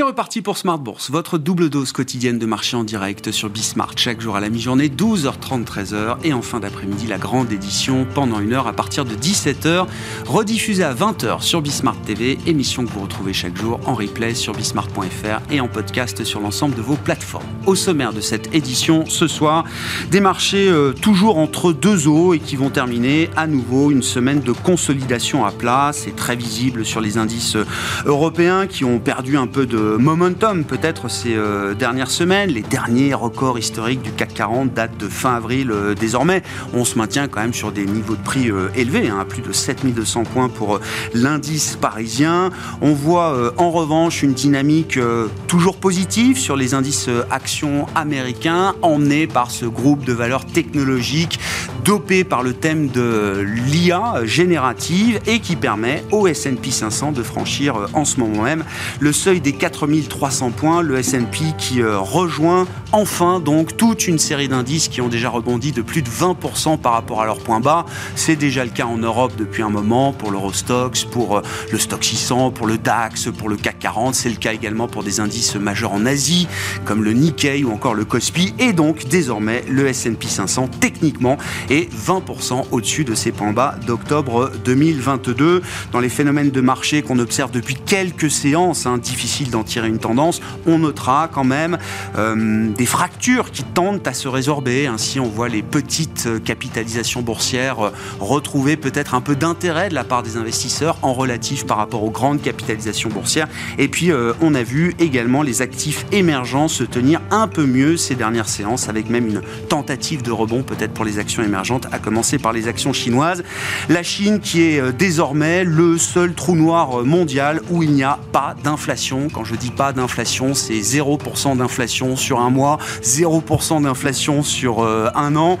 C'est reparti pour Smart Bourse, votre double dose quotidienne de marché en direct sur Bismart, chaque jour à la mi-journée, 12h30, 13h, et en fin d'après-midi, la grande édition pendant une heure à partir de 17h, rediffusée à 20h sur Bismart TV, émission que vous retrouvez chaque jour en replay sur bismart.fr et en podcast sur l'ensemble de vos plateformes. Au sommaire de cette édition, ce soir, des marchés euh, toujours entre deux eaux et qui vont terminer à nouveau une semaine de consolidation à plat. C'est très visible sur les indices euh, européens qui ont perdu un peu de momentum peut-être ces euh, dernières semaines. Les derniers records historiques du CAC 40 datent de fin avril euh, désormais. On se maintient quand même sur des niveaux de prix euh, élevés, hein, à plus de 7200 points pour l'indice parisien. On voit en revanche une dynamique toujours positive sur les indices actions américains, emmenés par ce groupe de valeurs technologiques dopé par le thème de l'IA générative et qui permet au S&P 500 de franchir en ce moment même le seuil des 4300 points, le S&P qui euh, rejoint enfin donc toute une série d'indices qui ont déjà rebondi de plus de 20% par rapport à leur point bas. C'est déjà le cas en Europe depuis un moment pour l'Eurostox, pour euh, le Stock 600, pour le DAX, pour le CAC 40. C'est le cas également pour des indices majeurs en Asie comme le Nikkei ou encore le Kospi et donc désormais le S&P 500 techniquement est 20% au-dessus de ses points bas d'octobre 2022. Dans les phénomènes de marché qu'on observe depuis quelques séances, hein, difficiles tirer une tendance, on notera quand même euh, des fractures qui tendent à se résorber. Ainsi, on voit les petites capitalisations boursières euh, retrouver peut-être un peu d'intérêt de la part des investisseurs en relatif par rapport aux grandes capitalisations boursières. Et puis, euh, on a vu également les actifs émergents se tenir un peu mieux ces dernières séances, avec même une tentative de rebond peut-être pour les actions émergentes, à commencer par les actions chinoises. La Chine qui est désormais le seul trou noir mondial où il n'y a pas d'inflation quand je dis pas d'inflation, c'est 0% d'inflation sur un mois, 0% d'inflation sur euh, un an.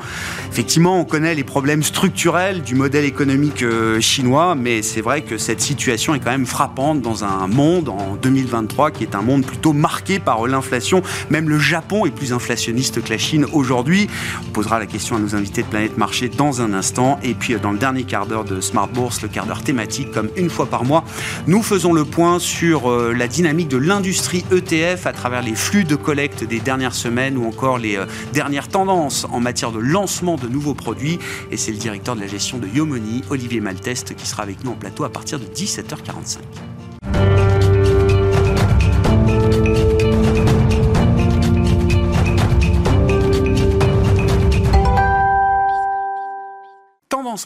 Effectivement, on connaît les problèmes structurels du modèle économique euh, chinois, mais c'est vrai que cette situation est quand même frappante dans un monde en 2023 qui est un monde plutôt marqué par l'inflation. Même le Japon est plus inflationniste que la Chine aujourd'hui. On posera la question à nos invités de Planète Marché dans un instant. Et puis, dans le dernier quart d'heure de Smart Bourse, le quart d'heure thématique, comme une fois par mois, nous faisons le point sur euh, la dynamique de l'industrie ETF à travers les flux de collecte des dernières semaines ou encore les euh, dernières tendances en matière de lancement de nouveaux produits. Et c'est le directeur de la gestion de Yomoni, Olivier Malteste, qui sera avec nous en plateau à partir de 17h45.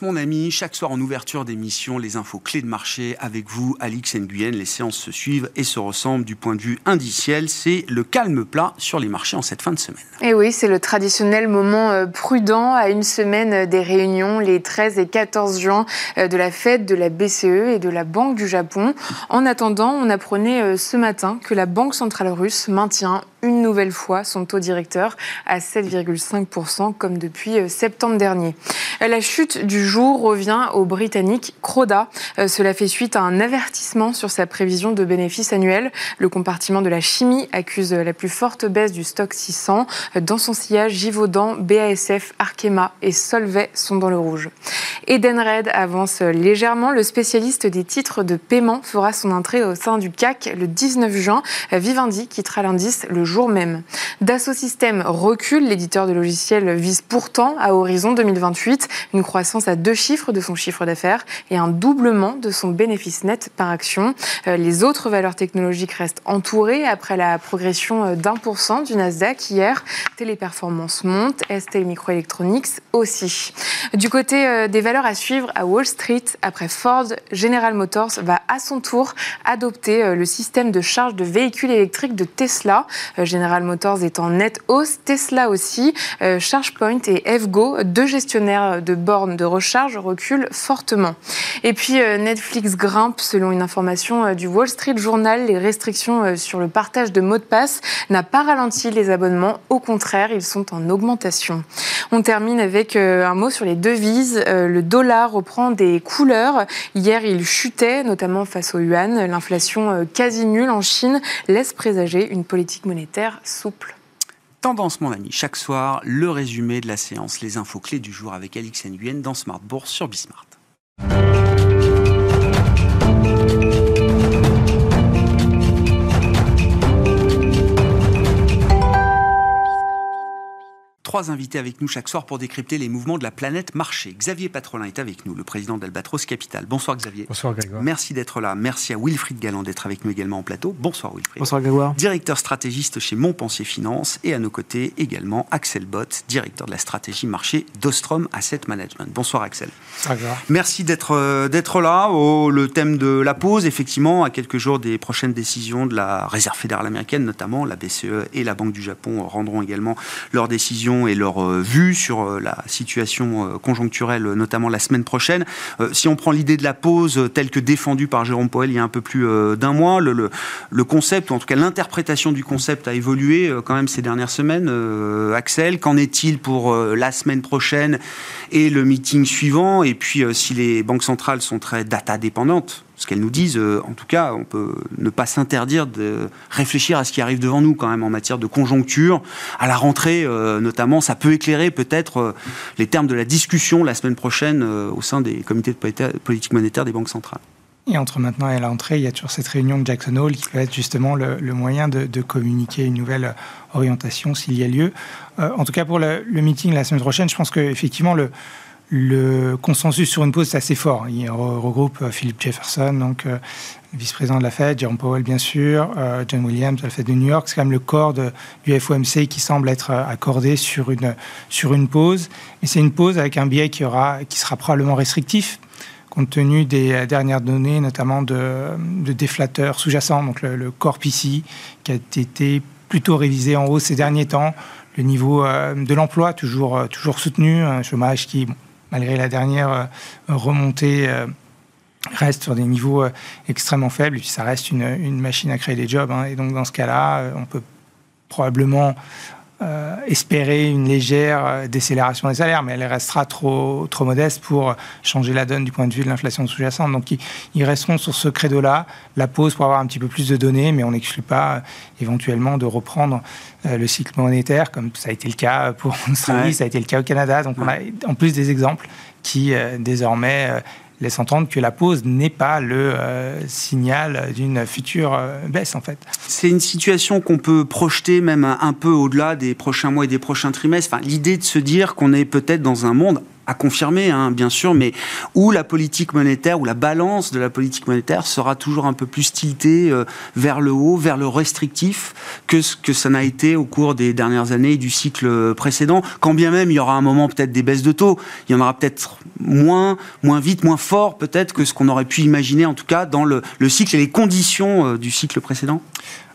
Mon ami. Chaque soir en ouverture d'émission, les infos clés de marché avec vous, Alix Nguyen. Les séances se suivent et se ressemblent du point de vue indiciel. C'est le calme plat sur les marchés en cette fin de semaine. Et oui, c'est le traditionnel moment euh, prudent à une semaine des réunions les 13 et 14 juin euh, de la fête de la BCE et de la Banque du Japon. En attendant, on apprenait euh, ce matin que la Banque centrale russe maintient une nouvelle fois son taux directeur à 7,5% comme depuis septembre dernier. La chute du jour revient au Britannique Croda. Euh, cela fait suite à un avertissement sur sa prévision de bénéfices annuels. Le compartiment de la chimie accuse la plus forte baisse du stock 600. Dans son sillage, Givaudan, BASF, Arkema et Solvay sont dans le rouge. Edenred avance légèrement. Le spécialiste des titres de paiement fera son entrée au sein du CAC le 19 juin. Vivendi quittera l'indice le jour même. Dassault Systèmes recule. L'éditeur de logiciels vise pourtant à horizon 2028 une croissance à deux chiffres de son chiffre d'affaires et un doublement de son bénéfice net par action. Euh, les autres valeurs technologiques restent entourées après la progression euh, d'un pour cent du Nasdaq hier. Téléperformance monte, ST Microelectronics aussi. Du côté euh, des valeurs à suivre à Wall Street, après Ford, General Motors va à son tour adopter le système de charge de véhicules électriques de Tesla. General Motors est en nette hausse, Tesla aussi. ChargePoint et EVgo, deux gestionnaires de bornes de recharge recule fortement. Et puis euh, Netflix grimpe selon une information euh, du Wall Street Journal. Les restrictions euh, sur le partage de mots de passe n'a pas ralenti les abonnements. Au contraire, ils sont en augmentation. On termine avec un mot sur les devises. Le dollar reprend des couleurs. Hier, il chutait, notamment face au yuan. L'inflation quasi nulle en Chine laisse présager une politique monétaire Tendance, mon ami, chaque soir, le résumé de la séance, les infos clés du jour avec Alix Nguyen dans Smart Bourse sur Bismart. Trois invités avec nous chaque soir pour décrypter les mouvements de la planète marché. Xavier Patrolin est avec nous, le président d'Albatros Capital. Bonsoir Xavier. Bonsoir Grégoire. Merci d'être là. Merci à Wilfried Galland d'être avec nous également en plateau. Bonsoir Wilfried. Bonsoir Grégoire. Directeur stratégiste chez Montpensier Finance et à nos côtés également Axel Bott, directeur de la stratégie marché d'Ostrom Asset Management. Bonsoir Axel. Bonsoir Grégoire. Merci d'être euh, d'être là. au le thème de la pause, effectivement, à quelques jours des prochaines décisions de la Réserve fédérale américaine, notamment la BCE et la Banque du Japon rendront également leurs décisions et leurs euh, vues sur euh, la situation euh, conjoncturelle, notamment la semaine prochaine. Si on prend l'idée de la pause telle que défendue par Jérôme Poel il y a un peu plus d'un mois, le, concept, ou en tout cas l'interprétation du concept a évolué quand même ces dernières semaines. Axel, qu'en est-il pour la semaine prochaine et le meeting suivant? Et puis si les banques centrales sont très data dépendantes, qu'elles nous disent, euh, en tout cas, on peut ne pas s'interdire de réfléchir à ce qui arrive devant nous quand même en matière de conjoncture. À la rentrée, euh, notamment, ça peut éclairer peut-être euh, les termes de la discussion la semaine prochaine au sein des comités de politique monétaire des banques centrales. Et entre maintenant et la rentrée, il y a toujours cette réunion de Jackson Hole qui peut être justement le, moyen de, communiquer une nouvelle orientation s'il y a lieu. en tout cas, pour le, le, meeting la semaine prochaine, je pense qu'effectivement, le, le consensus sur une pause, c'est assez fort. Il regroupe euh, Philip Jefferson, donc euh, vice-président de la Fed, Jerome Powell, bien sûr, euh, John Williams, de la Fed de New York. C'est quand même le corps du FOMC qui semble être accordé sur une, sur une pause. Mais c'est une pause avec un biais qui, aura, qui sera probablement restrictif, compte tenu des dernières données, notamment de, de déflateurs sous-jacents, donc le, corps PC, qui a été plutôt révisé en hausse ces derniers temps. Le niveau de l'emploi, toujours, toujours soutenu, un chômage qui malgré la dernière euh, remontée euh, reste sur des niveaux euh, extrêmement faibles, et puis ça reste une, machine à créer des jobs. Hein. et donc dans ce cas-là, on peut probablement euh, espérer une légère euh, décélération des salaires, mais elle restera trop, trop modeste pour changer la donne du point de vue de l'inflation sous-jacente. Donc ils, resteront sur ce credo-là, la pause pour avoir un petit peu plus de données, mais on n'exclut pas euh, éventuellement de reprendre le cycle monétaire, comme ça a été le cas pour l'Australie, ça a été le cas au Canada. Donc on a en plus des exemples qui désormais laisse entendre que la pause n'est pas le euh, signal d'une future euh, baisse en fait. C'est une situation qu'on peut projeter même un, peu au-delà des prochains mois et des prochains trimestres. Enfin, L'idée de se dire qu'on est peut-être dans un monde à confirmer, hein, bien sûr, mais où la politique monétaire, ou la balance de la politique monétaire sera toujours un peu plus tiltée euh, vers le haut, vers le restrictif, que ce que ça n'a été au cours des dernières années du cycle précédent. Quand bien même il y aura un moment peut-être des baisses de taux, il y en aura peut-être moins, moins vite, moins fort peut-être que ce qu'on aurait pu imaginer, en tout cas, dans le, le cycle et les conditions euh, du cycle précédent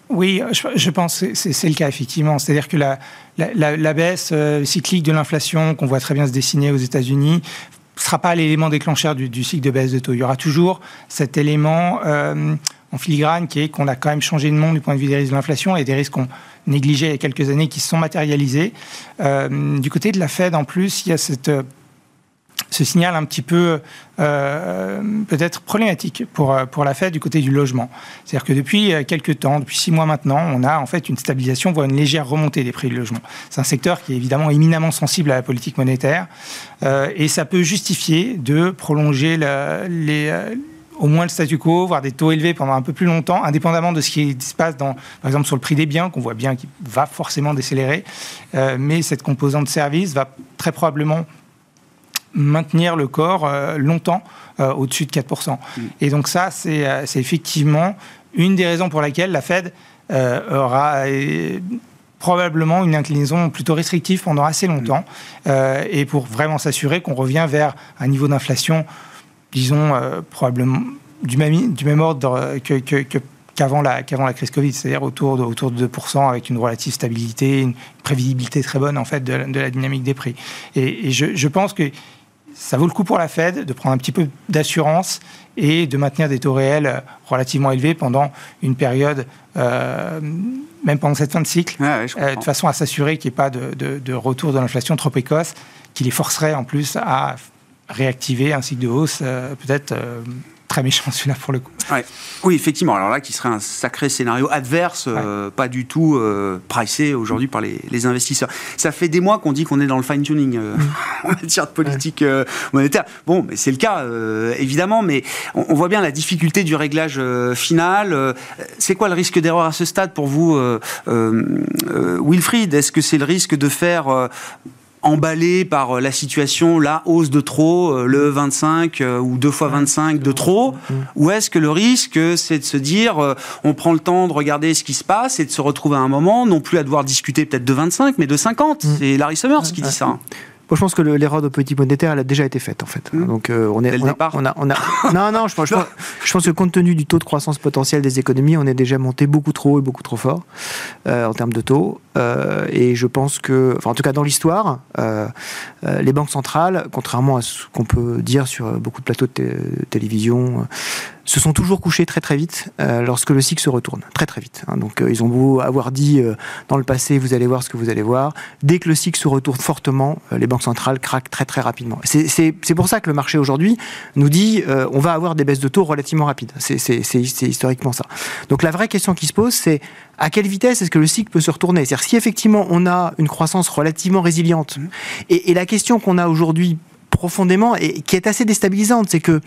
oui, je, pense que c'est le cas, effectivement. C'est-à-dire que la, baisse euh, cyclique de l'inflation qu'on voit très bien se dessiner aux États-Unis ne sera pas l'élément déclencheur du, cycle de baisse de taux. Il y aura toujours cet élément euh, en filigrane qui est qu'on a quand même changé de monde du point de vue des risques de l'inflation et des risques qu'on négligeait il y a quelques années qui se sont matérialisés. Euh, du côté de la Fed, en plus, il y a cette ce signal un petit peu euh, peut-être problématique pour, euh, pour la Fed du côté du logement. C'est-à-dire que depuis euh, quelques temps, depuis six mois maintenant, on a en fait une stabilisation, voire une légère remontée des prix du logement. C'est un secteur qui est évidemment éminemment sensible à la politique monétaire et ça peut justifier de prolonger au moins le statu quo, voire des taux élevés pendant un peu plus longtemps, indépendamment de ce qui se passe dans, par exemple, sur le prix des biens, qu'on voit bien qui va forcément décélérer. mais cette composante service va très probablement maintenir le corps euh, longtemps euh, au-dessus de 4%. Mm. Et donc ça, euh, c'est effectivement une des raisons pour laquelle la Fed aura probablement une inclinaison plutôt restrictive pendant assez longtemps, mm. et pour vraiment s'assurer qu'on revient vers un niveau d'inflation, disons, probablement du même, du même ordre que, qu'avant la, qu'avant la crise Covid, c'est-à-dire autour de, autour de 2%, avec une relative stabilité, une prévisibilité très bonne en fait de, la dynamique des prix. Et, et je, je, pense que ça vaut le coup pour la Fed de prendre un petit peu d'assurance et de maintenir des taux réels relativement élevés pendant une période, euh, même pendant cette fin de cycle, euh, de façon à s'assurer qu'il n'y ait pas de, retour de l'inflation trop précoce, qui les forcerait en plus à réactiver un cycle de hausse euh, peut-être très méchant celui-là pour le coup. Oui, effectivement. Alors là, qui serait un sacré scénario adverse, euh, pas du tout euh, pricé aujourd'hui par les, investisseurs. Ça fait des mois qu'on dit qu'on est dans le fine-tuning euh, mm. en matière de politique monétaire. Bon, mais c'est le cas, évidemment, mais on, voit bien la difficulté du réglage final. c'est quoi le risque d'erreur à ce stade pour vous, Wilfried? Est-ce que c'est le risque de faire emballé par euh, la situation, la hausse de trop, euh, le 25 euh, ou 2 fois 25 de trop Ou est-ce que le risque, c'est de se dire, on prend le temps de regarder ce qui se passe et de se retrouver à un moment, non plus à devoir discuter peut-être de 25, mais de 50 mm. C'est Larry Summers qui dit ça. Hein je pense que l'erreur de politique monétaire, elle a déjà été faite, en fait. Hmm. Donc, euh, on est. on, a, on, a, on, a, non, non, je pense, je, pense, que compte tenu du taux de croissance potentiel des économies, on est déjà monté beaucoup trop haut et beaucoup trop fort euh, en termes de taux. Euh, et je pense que, enfin, en tout cas, dans l'histoire, les banques centrales, contrairement à ce qu'on peut dire sur beaucoup de plateaux de télévision, se sont toujours couchés très très vite euh, lorsque le cycle se retourne, très très vite. Hein. Donc euh, ils ont beau avoir dit euh, dans le passé, vous allez voir ce que vous allez voir, dès que le cycle se retourne fortement, les banques centrales craquent très très rapidement. C'est pour ça que le marché aujourd'hui nous dit, on va avoir des baisses de taux relativement rapides. C'est historiquement ça. Donc la vraie question qui se pose, c'est à quelle vitesse est-ce que le cycle peut se retourner? C'est-à-dire si effectivement on a une croissance relativement résiliente, mmh. et, et la question qu'on a aujourd'hui profondément et qui est assez déstabilisante, c'est que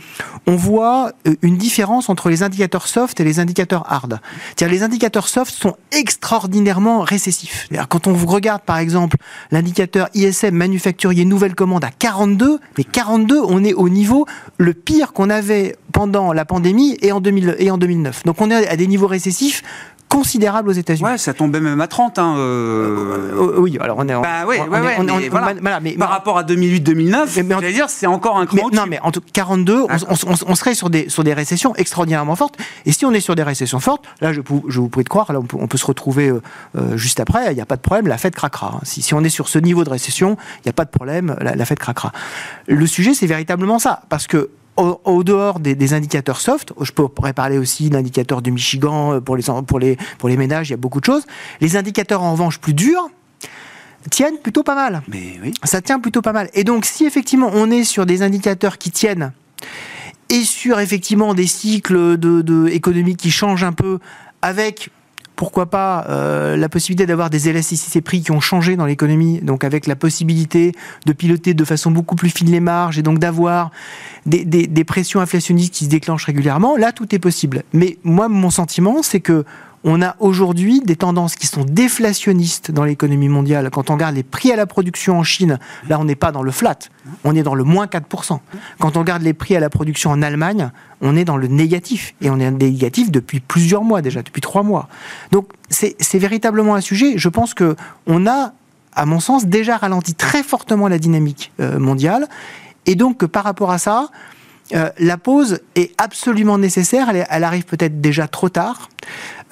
on voit euh, une différence entre les indicateurs soft et les indicateurs hard. C'est-à-dire les indicateurs soft sont extraordinairement récessifs. Quand on regarde par exemple l'indicateur ISM manufacturier nouvelle commande à 42, mais 42, on est au niveau le pire qu'on avait pendant la pandémie et en, 2000, et en 2009. Donc on est à des niveaux récessifs considérable aux États-Unis. Ouais, ça tombait même à 30. Hein, euh... oui, alors on est. Bah, oui, voilà. mais, par rapport à 2008-2009, j'allais dire, c'est encore un cran. non, mais en tout 42, on, serait sur des, sur des récessions extraordinairement fortes. Et si on est sur des récessions fortes, là, je, je vous prie de croire, là, on peut, se retrouver euh, euh, juste après, il n'y a pas de problème, la Fed craquera. Hein. Si, si, on est sur ce niveau de récession, il n'y a pas de problème, la, la Fed craquera. Le sujet, c'est véritablement ça. Parce que au, dehors des, indicateurs soft, je pourrais parler aussi d'indicateurs du Michigan euh, pour les, pour, les, pour les ménages, il y a beaucoup de choses. Les indicateurs en revanche plus durs tiennent plutôt pas mal. Mais oui. Ça tient plutôt pas mal. Et donc si effectivement on est sur des indicateurs qui tiennent et sur effectivement des cycles de, de économiques qui changent un peu avec pourquoi pas euh, la possibilité d'avoir des élasticité prix qui ont changé dans l'économie, donc avec la possibilité de piloter de façon beaucoup plus fine les marges et donc d'avoir des, des, pressions inflationnistes qui se déclenchent régulièrement, là tout est possible. Mais moi, mon sentiment, c'est que on a aujourd'hui des tendances qui sont déflationnistes dans l'économie mondiale. Quand on regarde les prix à la production en Chine, là on n'est pas dans le flat, on est dans le moins 4%. Quand on regarde les prix à la production en Allemagne, on est dans le négatif. Et on est négatif depuis plusieurs mois déjà, depuis trois mois. Donc c'est véritablement un sujet. Je pense que on a, à mon sens, déjà ralenti très fortement la dynamique euh, mondiale. Et donc par rapport à ça, euh, la pause est absolument nécessaire, elle, arrive peut-être déjà trop tard,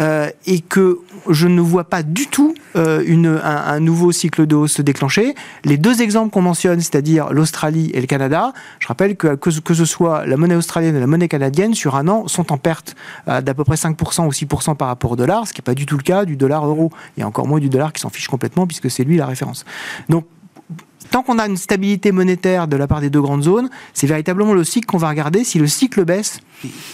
euh, et que je ne vois pas du tout euh, un, nouveau cycle de hausse se déclencher. Les deux exemples qu'on mentionne, c'est-à-dire l'Australie et le Canada, je rappelle que, que, ce soit la monnaie australienne et la monnaie canadienne, sur un an, sont en perte d'à peu près 5% ou 6% par rapport au dollar, ce qui n'est pas du tout le cas du dollar euro, et encore moins du dollar qui s'en fiche complètement, puisque c'est lui la référence. Donc tant qu'on a une stabilité monétaire de la part des deux grandes zones, c'est véritablement le cycle qu'on va regarder. Si le cycle baisse,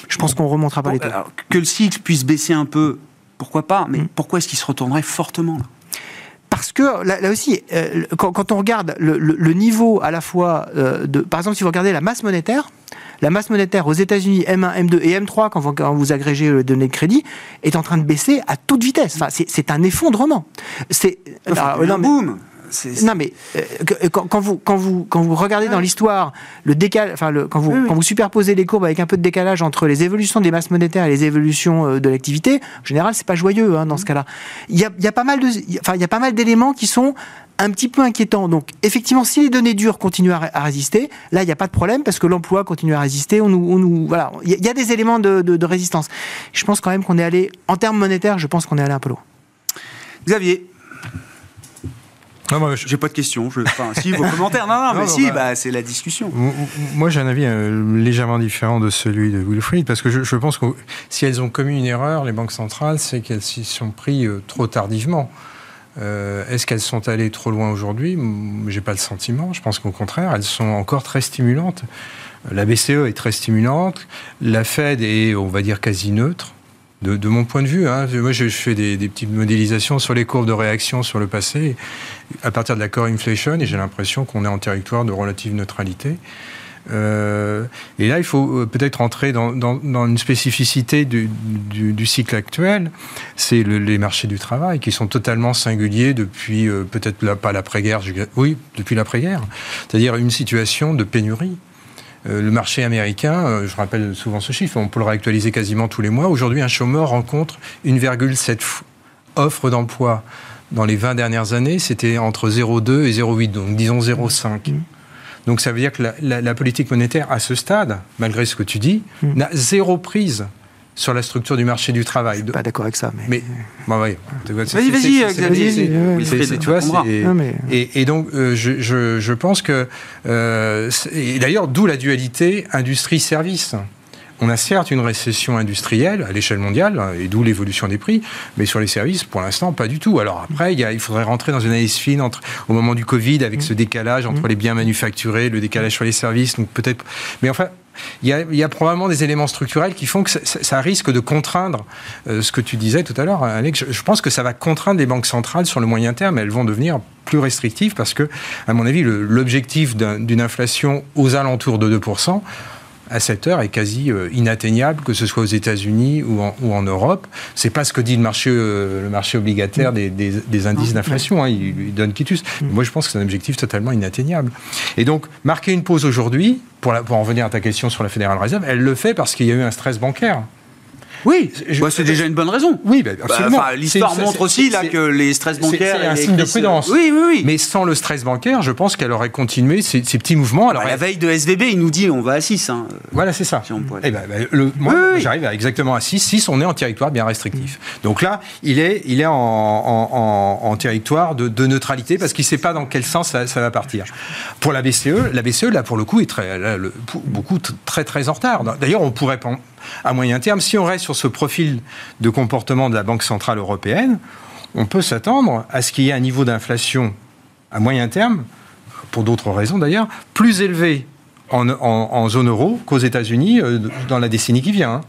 je pense qu'on remontera pas les taux. que le cycle puisse baisser un peu, pourquoi pas Mais mm. pourquoi est-ce qu'il se retournerait fortement là? Parce que là, aussi, euh, quand, on regarde le, niveau à la fois euh, de, par exemple, si vous regardez la masse monétaire, la masse monétaire aux États-Unis M1, M2 et M3, quand vous, agrégez les données de crédit, est en train de baisser à toute vitesse. Enfin, c'est un effondrement. C'est un boom. Non, mais euh, quand, vous, quand, vous, quand vous regardez dans l'histoire le décal, enfin, le, quand, vous, quand vous superposez les courbes avec un peu de décalage entre les évolutions des masses monétaires et les évolutions euh, de l'activité, en général, c'est pas joyeux hein, dans ce cas-là. Il y a, y a, pas mal de, enfin, il y a pas mal d'éléments qui sont un petit peu inquiétants. Donc, effectivement, si les données dures continuent à, résister, là, il n'y a pas de problème parce que l'emploi continue à résister. On nous, on nous voilà, il y, a des éléments de, de, de résistance. Je pense quand même qu'on est allé, en termes monétaires, je pense qu'on est allé un peu loin. Xavier, non, moi, J'ai pas de questions. Je... Enfin, si, vos commentaires. Non, non, mais si, bah, bah, c'est la discussion. Moi, j'ai un avis euh, légèrement différent de celui de Wilfried, parce que je, pense que si elles ont commis une erreur, les banques centrales, c'est qu'elles s'y sont pris euh, trop tardivement. Est-ce qu'elles sont allées trop loin aujourd'hui? J'ai pas le sentiment. Je pense qu'au contraire, elles sont encore très stimulantes. La BCE est très stimulante. La Fed est, on va dire, quasi neutre. De, mon point de vue, hein. moi je, fais des, petites modélisations sur les courbes de réaction sur le passé à partir de la core inflation et j'ai l'impression qu'on est en territoire de relative neutralité. Euh, et là, il faut euh, peut-être entrer dans, une spécificité du, cycle actuel. C'est les marchés du travail qui sont totalement singuliers depuis euh, peut-être pas l'après-guerre, oui, depuis l'après-guerre. C'est-à-dire une situation de pénurie. Le marché américain, je rappelle souvent ce chiffre, on peut le réactualiser quasiment tous les mois. Aujourd'hui, un chômeur rencontre 1,7 offres d'emploi. Dans les 20 dernières années, c'était entre 0,2 et 0,8, donc disons 0,5. Donc ça veut dire que la, politique monétaire, à ce stade, malgré ce que tu dis, hmm. n'a zéro prise sur la structure du marché du travail. Je suis pas d'accord avec ça, mais. mais bah vas-y, vas-y, Xavier. Tu vois, et, et, donc, euh, je, je, je, pense que. Euh, et d'ailleurs, d'où la dualité industrie-service on a certes une récession industrielle à l'échelle mondiale, hein, et d'où l'évolution des prix, mais sur les services, pour l'instant, pas du tout. Alors après, il, faudrait rentrer dans une analyse fine entre, au moment du Covid, avec ce décalage entre les biens manufacturés, le décalage sur les services, donc peut-être... Mais enfin, il y, a, probablement des éléments structurels qui font que ça, risque de contraindre euh, ce que tu disais tout à l'heure, Alex. Je, pense que ça va contraindre les banques centrales sur le moyen terme. Elles vont devenir plus restrictives parce que, à mon avis, l'objectif d'une inflation aux alentours de 2%, à cette heure est quasi euh, inatteignable, que ce soit aux États-Unis ou en, ou en Europe. C'est pas ce que dit le marché, euh, le marché obligataire des, des, indices d'inflation. Hein, il, donne quitus. Mm. Moi, je pense que c'est un objectif totalement inatteignable. Et donc, marquer une pause aujourd'hui, pour, pour en revenir à ta question sur la Fédérale Réserve, elle le fait parce qu'il y a eu un stress bancaire. Oui, bah, c'est déjà une bonne raison. Oui, bah, absolument. L'histoire montre aussi là que les stress bancaires. C'est un signe de prudence. Oui, oui, oui. Mais sans le stress bancaire, je pense qu'elle aurait continué ces, petits mouvements. Alors, la veille de SVB, il nous dit on va à 6. Hein. Voilà, c'est ça. Eh ben, le, moi, j'arrive exactement à 6. 6, on est en territoire bien restrictif. Donc là, il est, il est en, en, territoire de, neutralité parce qu'il ne sait pas dans quel sens ça, va partir. Pour la BCE, la BCE, là, pour le coup, est très, beaucoup très, très en retard. D'ailleurs, on pourrait à moyen terme, si on reste sur ce profil de comportement de la Banque Centrale Européenne, on peut s'attendre à ce qu'il y ait un niveau d'inflation à moyen terme, pour d'autres raisons d'ailleurs, plus élevé en, zone euro qu'aux États-Unis euh, dans la décennie qui vient. Hein.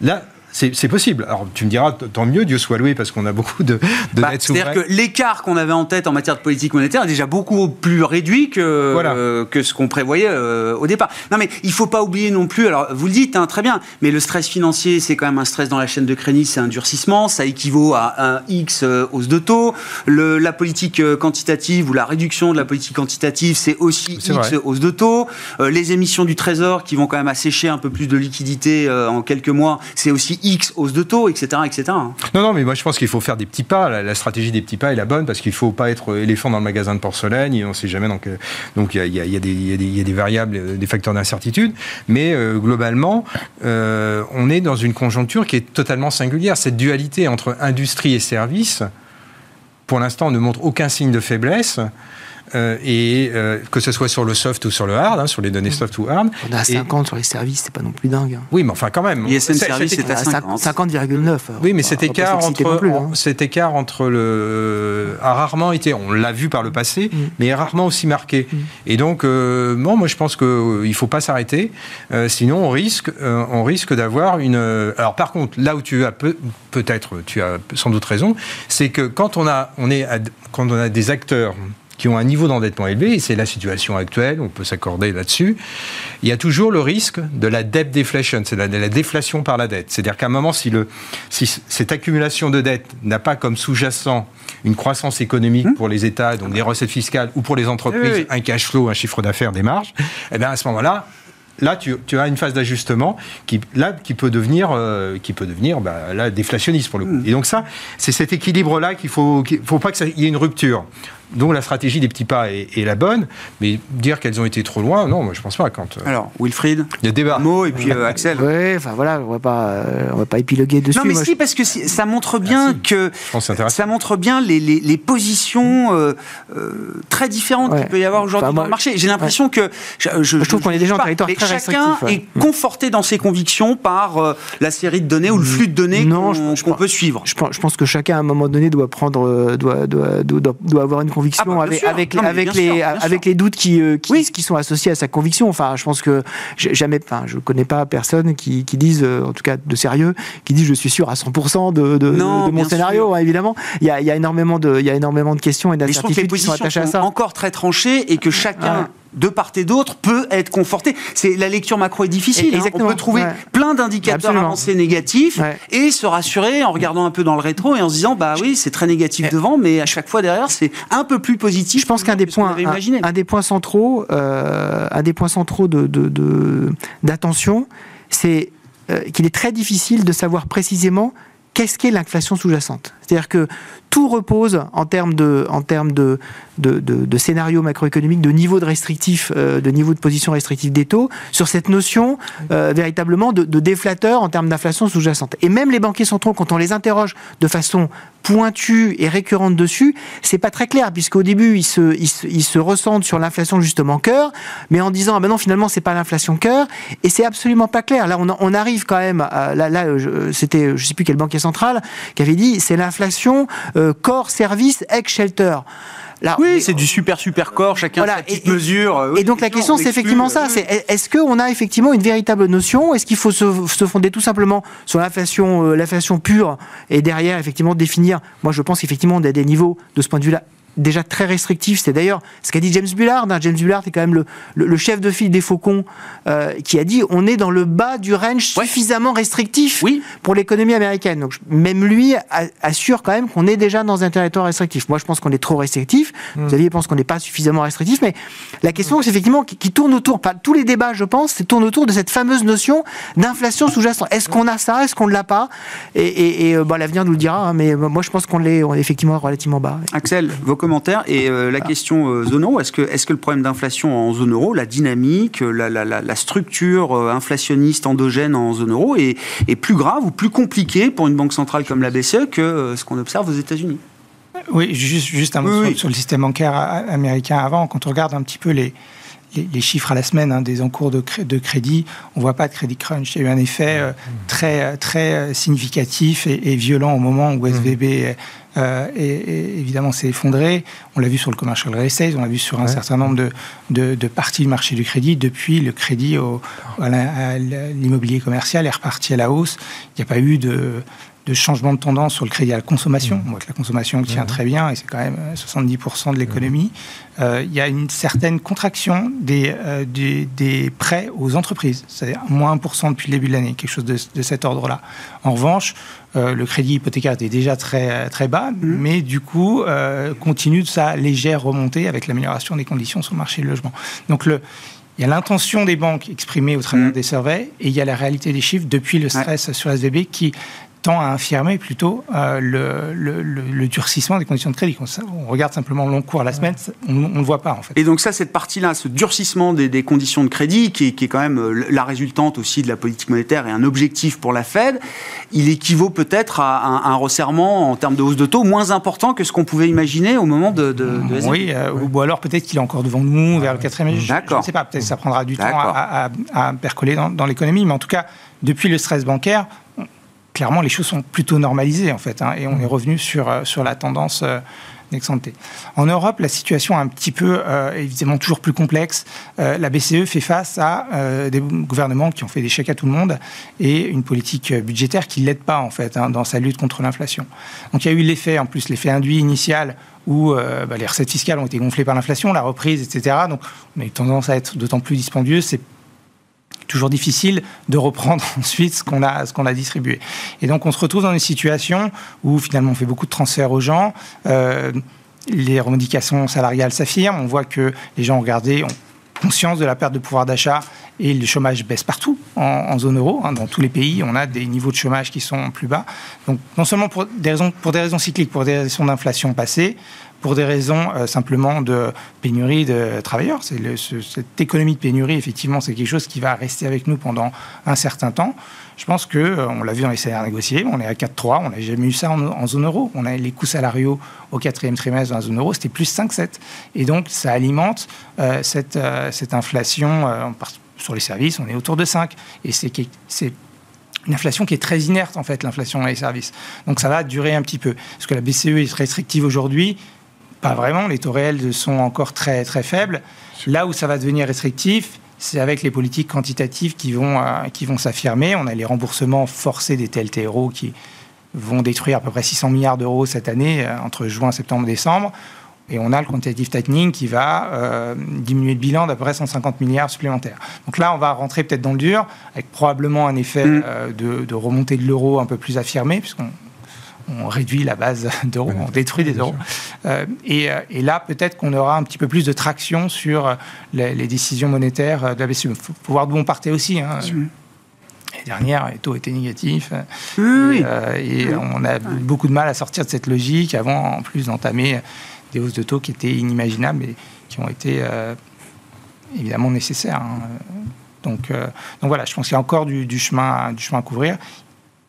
Là, c'est possible. Alors tu me diras, tant mieux, Dieu soit loué, parce qu'on a beaucoup de, de bah, C'est-à-dire que l'écart qu'on avait en tête en matière de politique monétaire est déjà beaucoup plus réduit que, euh, que ce qu'on prévoyait euh, au départ. Non mais il ne faut pas oublier non plus, alors vous le dites hein, très bien, mais le stress financier, c'est quand même un stress dans la chaîne de crédit, c'est un durcissement, ça équivaut à un X euh, hausse de taux. Le, la politique quantitative ou la réduction de la politique quantitative, c'est aussi X hausse de taux. les émissions du Trésor qui vont quand même assécher un peu plus de liquidité en quelques mois, c'est aussi X hausse de taux, etc. etc. Non, non, mais moi je pense qu'il faut faire des petits pas. La, stratégie des petits pas est la bonne parce qu'il ne faut pas être éléphant dans le magasin de porcelaine. on ne sait jamais. Donc, euh, donc il y, a, des variables, euh, des facteurs d'incertitude. Mais euh, globalement, on est dans une conjoncture qui est totalement singulière. Cette dualité entre industrie et service, pour l'instant, ne montre aucun signe de faiblesse. Euh, et euh, que ce soit sur le soft ou sur le hard, hein, sur les données soft ou hard. On a 50 sur les services, c'est pas non plus dingue. Hein. Oui, mais enfin quand même. ISN Service, c'est à 50,9. Oui, mais cet écart, entre, hein. cet écart entre le. a rarement été, on l'a vu par le passé, mm. mais rarement aussi marqué. Mm. Et donc, euh, bon, moi je pense qu'il ne faut pas s'arrêter, sinon on risque, on risque d'avoir une. Alors par contre, là où tu as peut-être, tu as sans doute raison, c'est que quand on, a, on est quand on a des acteurs qui ont un niveau d'endettement élevé, et c'est la situation actuelle, on peut s'accorder là-dessus, il y a toujours le risque de la debt deflation, c'est la, la, déflation par la dette. C'est-à-dire qu'à un moment, si, le, si cette accumulation de dette n'a pas comme sous-jacent une croissance économique mmh. pour les États, donc des recettes fiscales, ou pour les entreprises, un cash flow, un chiffre d'affaires, des marges, eh bien à ce moment-là, là, tu, tu, as une phase d'ajustement qui, là, qui peut devenir, euh, qui peut devenir bah, là, déflationniste pour le coup. Mmh. Et donc ça, c'est cet équilibre-là qu'il faut, qu'il faut pas qu'il y ait une rupture. Donc la stratégie des petits pas est, la bonne, mais dire qu'elles ont été trop loin, non, moi je pense pas. Quand, euh, Alors, Wilfried Il y a débat. Mo et puis euh, Axel. Oui, enfin voilà, on va pas, euh, on va pas épiloguer dessus. Non, mais si, parce que ça montre bien ah, que. ça montre bien les, les, les positions très différentes qu'il peut y avoir aujourd'hui dans le marché. J'ai l'impression que. Je, je, trouve qu'on est déjà en territoire très chacun est conforté dans ses convictions par euh, la série de données ou le flux de données qu'on peut suivre. Je pense, je pense, que chacun, à un moment donné, doit prendre, euh, doit, doit, doit, doit avoir une conviction ah bah, avec, avec, avec, les, avec les doutes qui, euh, qui, qui, sont associés à sa conviction. Enfin, je pense que jamais, enfin, je connais pas personne qui, qui disent, en tout cas de sérieux, qui disent je suis sûr à 100% de, de, de, mon scénario. Hein, évidemment, il y, a, il y a énormément de, il y a énormément de questions et d'incertitudes qui sont attachées à ça. Encore très tranchées et que chacun de part et d'autre peut être conforté. C'est la lecture macro est difficile. Hein. On peut trouver plein d'indicateurs avancés négatifs et se rassurer en regardant un peu dans le rétro et en se disant bah oui c'est très négatif devant, mais à chaque fois derrière c'est un peu plus positif. Je pense qu'un des points, un, des points centraux, euh, un des points centraux de d'attention, c'est euh, qu'il est très difficile de savoir précisément qu'est-ce qu'est l'inflation sous-jacente. C'est-à-dire que tout repose en termes de, en termes de, de, de, scénario macroéconomique, de niveau de restrictif, euh, de niveau de position restrictive des taux, sur cette notion euh, véritablement de, déflateur en termes d'inflation sous-jacente. Et même les banquiers centraux, quand on les interroge de façon pointue et récurrente dessus, c'est pas très clair, puisqu'au début, ils se, ils, se, ressentent sur l'inflation justement cœur, mais en disant, ah ben non, finalement, c'est pas l'inflation cœur, et c'est absolument pas clair. Là, on, arrive quand même, là, là c'était, je sais plus quel banquier central, qui avait dit, c'est l'inflation euh, corps, service, ex-shelter. oui, c'est du super super corps, chacun sa petite mesure. Euh, et donc la question, c'est effectivement ça. C'est est-ce qu'on a effectivement une véritable notion? Est-ce qu'il faut se, fonder tout simplement sur l'inflation, euh, l'inflation pure et derrière effectivement définir? Moi, je pense qu'effectivement, on a des niveaux de ce point de vue-là déjà très restrictif. C'est d'ailleurs ce qu'a dit James Bullard. Hein. James Bullard est quand même le, chef de file des Faucons euh, qui a dit on est dans le bas du range suffisamment restrictif pour l'économie américaine. Donc même lui assure quand même qu'on est déjà dans un territoire restrictif. Moi, je pense qu'on est trop restrictif. Mmh. Xavier pense qu'on n'est pas suffisamment restrictif. Mais la question, c'est effectivement qui, tourne autour, pas tous les débats, je pense, tournent autour de cette fameuse notion d'inflation sous-jacente. Est-ce qu'on a ça? Est-ce qu'on ne l'a pas? Et, et, euh, bah, l'avenir nous le dira. Hein, mais moi, je pense qu'on l'est effectivement relativement bas. Axel, vos et euh, la question euh, zone euro, est-ce que, est que le problème d'inflation en zone euro, la dynamique, la, la, structure euh, inflationniste endogène en zone euro est, est, plus grave ou plus compliqué pour une banque centrale comme la BCE que ce qu'on observe aux États-Unis? Oui, juste, juste un mot sur, le système bancaire américain avant. Quand on regarde un petit peu les, les, chiffres à la semaine hein, des encours de, de crédit, on ne voit pas de crédit crunch. Il y a eu un effet très, très significatif et, violent au moment où SVB euh, et, évidemment s'est effondré. On l'a vu sur le commercial real estate, on l'a vu sur un certain nombre de, de, parties du marché du crédit. Depuis, le crédit au, à l'immobilier commercial est reparti à la hausse. Il n'y a pas eu de, de changement de tendance sur le crédit à la consommation. Mmh. On voit que la consommation tient très bien et c'est quand même 70% de l'économie. Euh, il y a une certaine contraction des, euh, des, des, prêts aux entreprises, c'est-à-dire moins 1% depuis le début de l'année, quelque chose de, de cet ordre-là. En revanche, euh, le crédit hypothécaire était déjà très, très bas, mmh. mais du coup, continue de sa légère remontée avec l'amélioration des conditions sur le marché du logement. Donc, le, il y a l'intention des banques exprimée au travers mmh. des surveys et il y a la réalité des chiffres depuis le stress sur SVB qui tend à infirmer plutôt euh, le, le, durcissement des conditions de crédit. On, regarde simplement le long cours à la semaine, on ne le voit pas en fait. Et donc ça, cette partie-là, ce durcissement des, conditions de crédit, qui est, qui est, quand même euh, la résultante aussi de la politique monétaire et un objectif pour la Fed, il équivaut peut-être à un, resserrement en termes de hausse de taux moins important que ce qu'on pouvait imaginer au moment de... de, oui, euh, ou alors peut-être qu'il est encore devant nous vers le quatrième. Je, je ne sais pas, peut-être ça prendra du temps à, à, percoler dans, dans l'économie, mais en tout cas, depuis le stress bancaire, clairement, les choses sont plutôt normalisées, en fait, hein, et on mmh. est revenu sur, euh, sur la tendance euh. En Europe, la situation est un petit peu, euh, évidemment, toujours plus complexe. la BCE fait face à des gouvernements qui ont fait des chèques à tout le monde et une politique budgétaire qui ne l'aide pas, en fait, hein, dans sa lutte contre l'inflation. Donc il y a eu l'effet, en plus, l'effet induit initial où bah, les recettes fiscales ont été gonflées par l'inflation, la reprise, etc. Donc on a eu tendance à être d'autant plus dispendieux. C'est toujours difficile de reprendre ensuite ce qu'on a, a distribué. Et donc on se retrouve dans une situation où finalement on fait beaucoup de transferts aux gens. Euh, les revendications salariales s'affirment. On voit que les gens ont regardé, ont conscience de la perte de pouvoir d'achat et le chômage baisse partout en, zone euro. Hein. dans tous les pays, on a des niveaux de chômage qui sont plus bas. Donc non seulement pour des raisons, pour des raisons cycliques, pour des raisons d'inflation passée, pour des raisons euh, simplement de pénurie de travailleurs. Cette économie de pénurie, effectivement, c'est quelque chose qui va rester avec nous pendant un certain temps. Je pense que euh, on l'a vu dans les salaires négociés, on est à 4,3, on n'a jamais eu ça en, zone euro. On a les coûts salariaux au quatrième trimestre dans la zone euro, c'était plus 5,7. Et donc, ça alimente euh, cette, cette inflation, sur les services, on est autour de 5. Et c'est une inflation qui est très inerte, en fait, l'inflation dans les services. Donc ça va durer un petit peu. Parce que la BCE est restrictive aujourd'hui, pas vraiment, les taux réels sont encore très, très faibles. Là où ça va devenir restrictif, c'est avec les politiques quantitatives qui vont, euh, qui vont s'affirmer. On a les remboursements forcés des TLTRO qui vont détruire à peu près 600 milliards d'euros cette année, euh, entre juin, septembre, décembre. Et on a le quantitative tightening qui va euh, diminuer le bilan d'à peu près 150 milliards supplémentaires. Donc là, on va rentrer peut-être dans le dur, avec probablement un effet mm. de, de, remontée de l'euro un peu plus affirmé, puisqu'on on réduit la base d'euros, on détruit des euros. Euh, euh, et, là, peut-être qu'on aura un petit peu plus de traction sur euh, les, décisions monétaires de la BCE. Il faut, voir d'où on partait aussi. Hein. L'année dernière, les taux étaient négatifs. et, on a beaucoup de mal à sortir de cette logique avant, en plus, d'entamer des hausses de taux qui étaient inimaginables et qui ont été évidemment nécessaires. Hein. Donc, donc voilà, je pense qu'il y a encore du, chemin, du chemin à couvrir.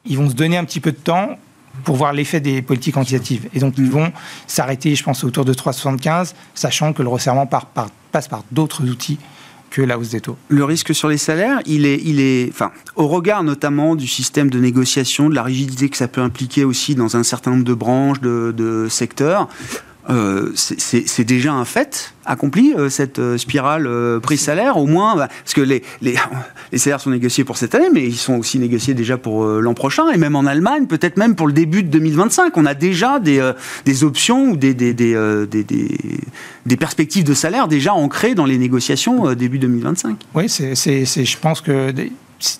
Ils vont se donner un petit peu de temps pour voir l'effet des politiques quantitatives. Et donc, ils mm. vont s'arrêter, je pense, autour de 3,75, sachant que le resserrement passe par d'autres outils que la hausse des taux. Le risque sur les salaires, il est, il est, enfin, au regard notamment du système de négociation, de la rigidité que ça peut impliquer aussi dans un certain nombre de branches, de, de secteurs. Euh, c'est déjà un fait accompli, euh, cette euh, spirale prix-salaire, au moins, bah, parce que les, salaires sont négociés pour cette année, mais ils sont aussi négociés déjà pour l'an prochain, et même en Allemagne, peut-être même pour le début de 2025. On a déjà des, options ou des, perspectives de salaire déjà ancrées dans les négociations début 2025. Oui, c'est, je pense que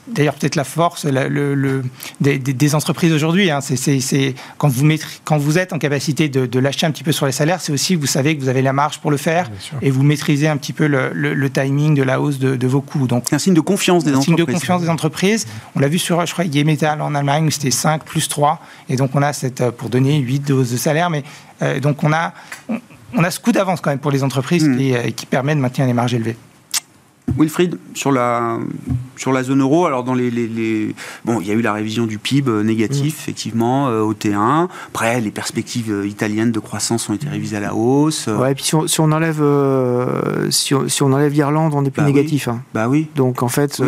d'ailleurs peut-être la force le, des, entreprises aujourd'hui. Hein. c'est, quand, vous quand vous êtes en capacité de, lâcher un petit peu sur les salaires, c'est aussi vous savez que vous avez la marge pour le faire et vous maîtrisez un petit peu le, timing de la hausse de, vos coûts. Donc, c'est un signe de confiance des un entreprises. signe de confiance des entreprises. On l'a vu sur, je crois, Metal en Allemagne où c'était 5 plus 3. Et donc on a cette, euh, pour donner 8 de hausse de salaire. Mais euh, donc on a, on, a ce coup d'avance quand même pour les entreprises mmh. qui, euh, qui permet de maintenir les marges élevées. Wilfried, sur la, sur la zone euro, alors dans les, Bon, il y a eu la révision du PIB euh, négatif, mm. effectivement, euh, au T1. Après, les perspectives euh, italiennes de croissance ont été révisées à la hausse. Ouais, et puis si on, enlève, si, on, enlève l'Irlande, on est plus bah négatif. Hein. Bah oui. Donc en fait,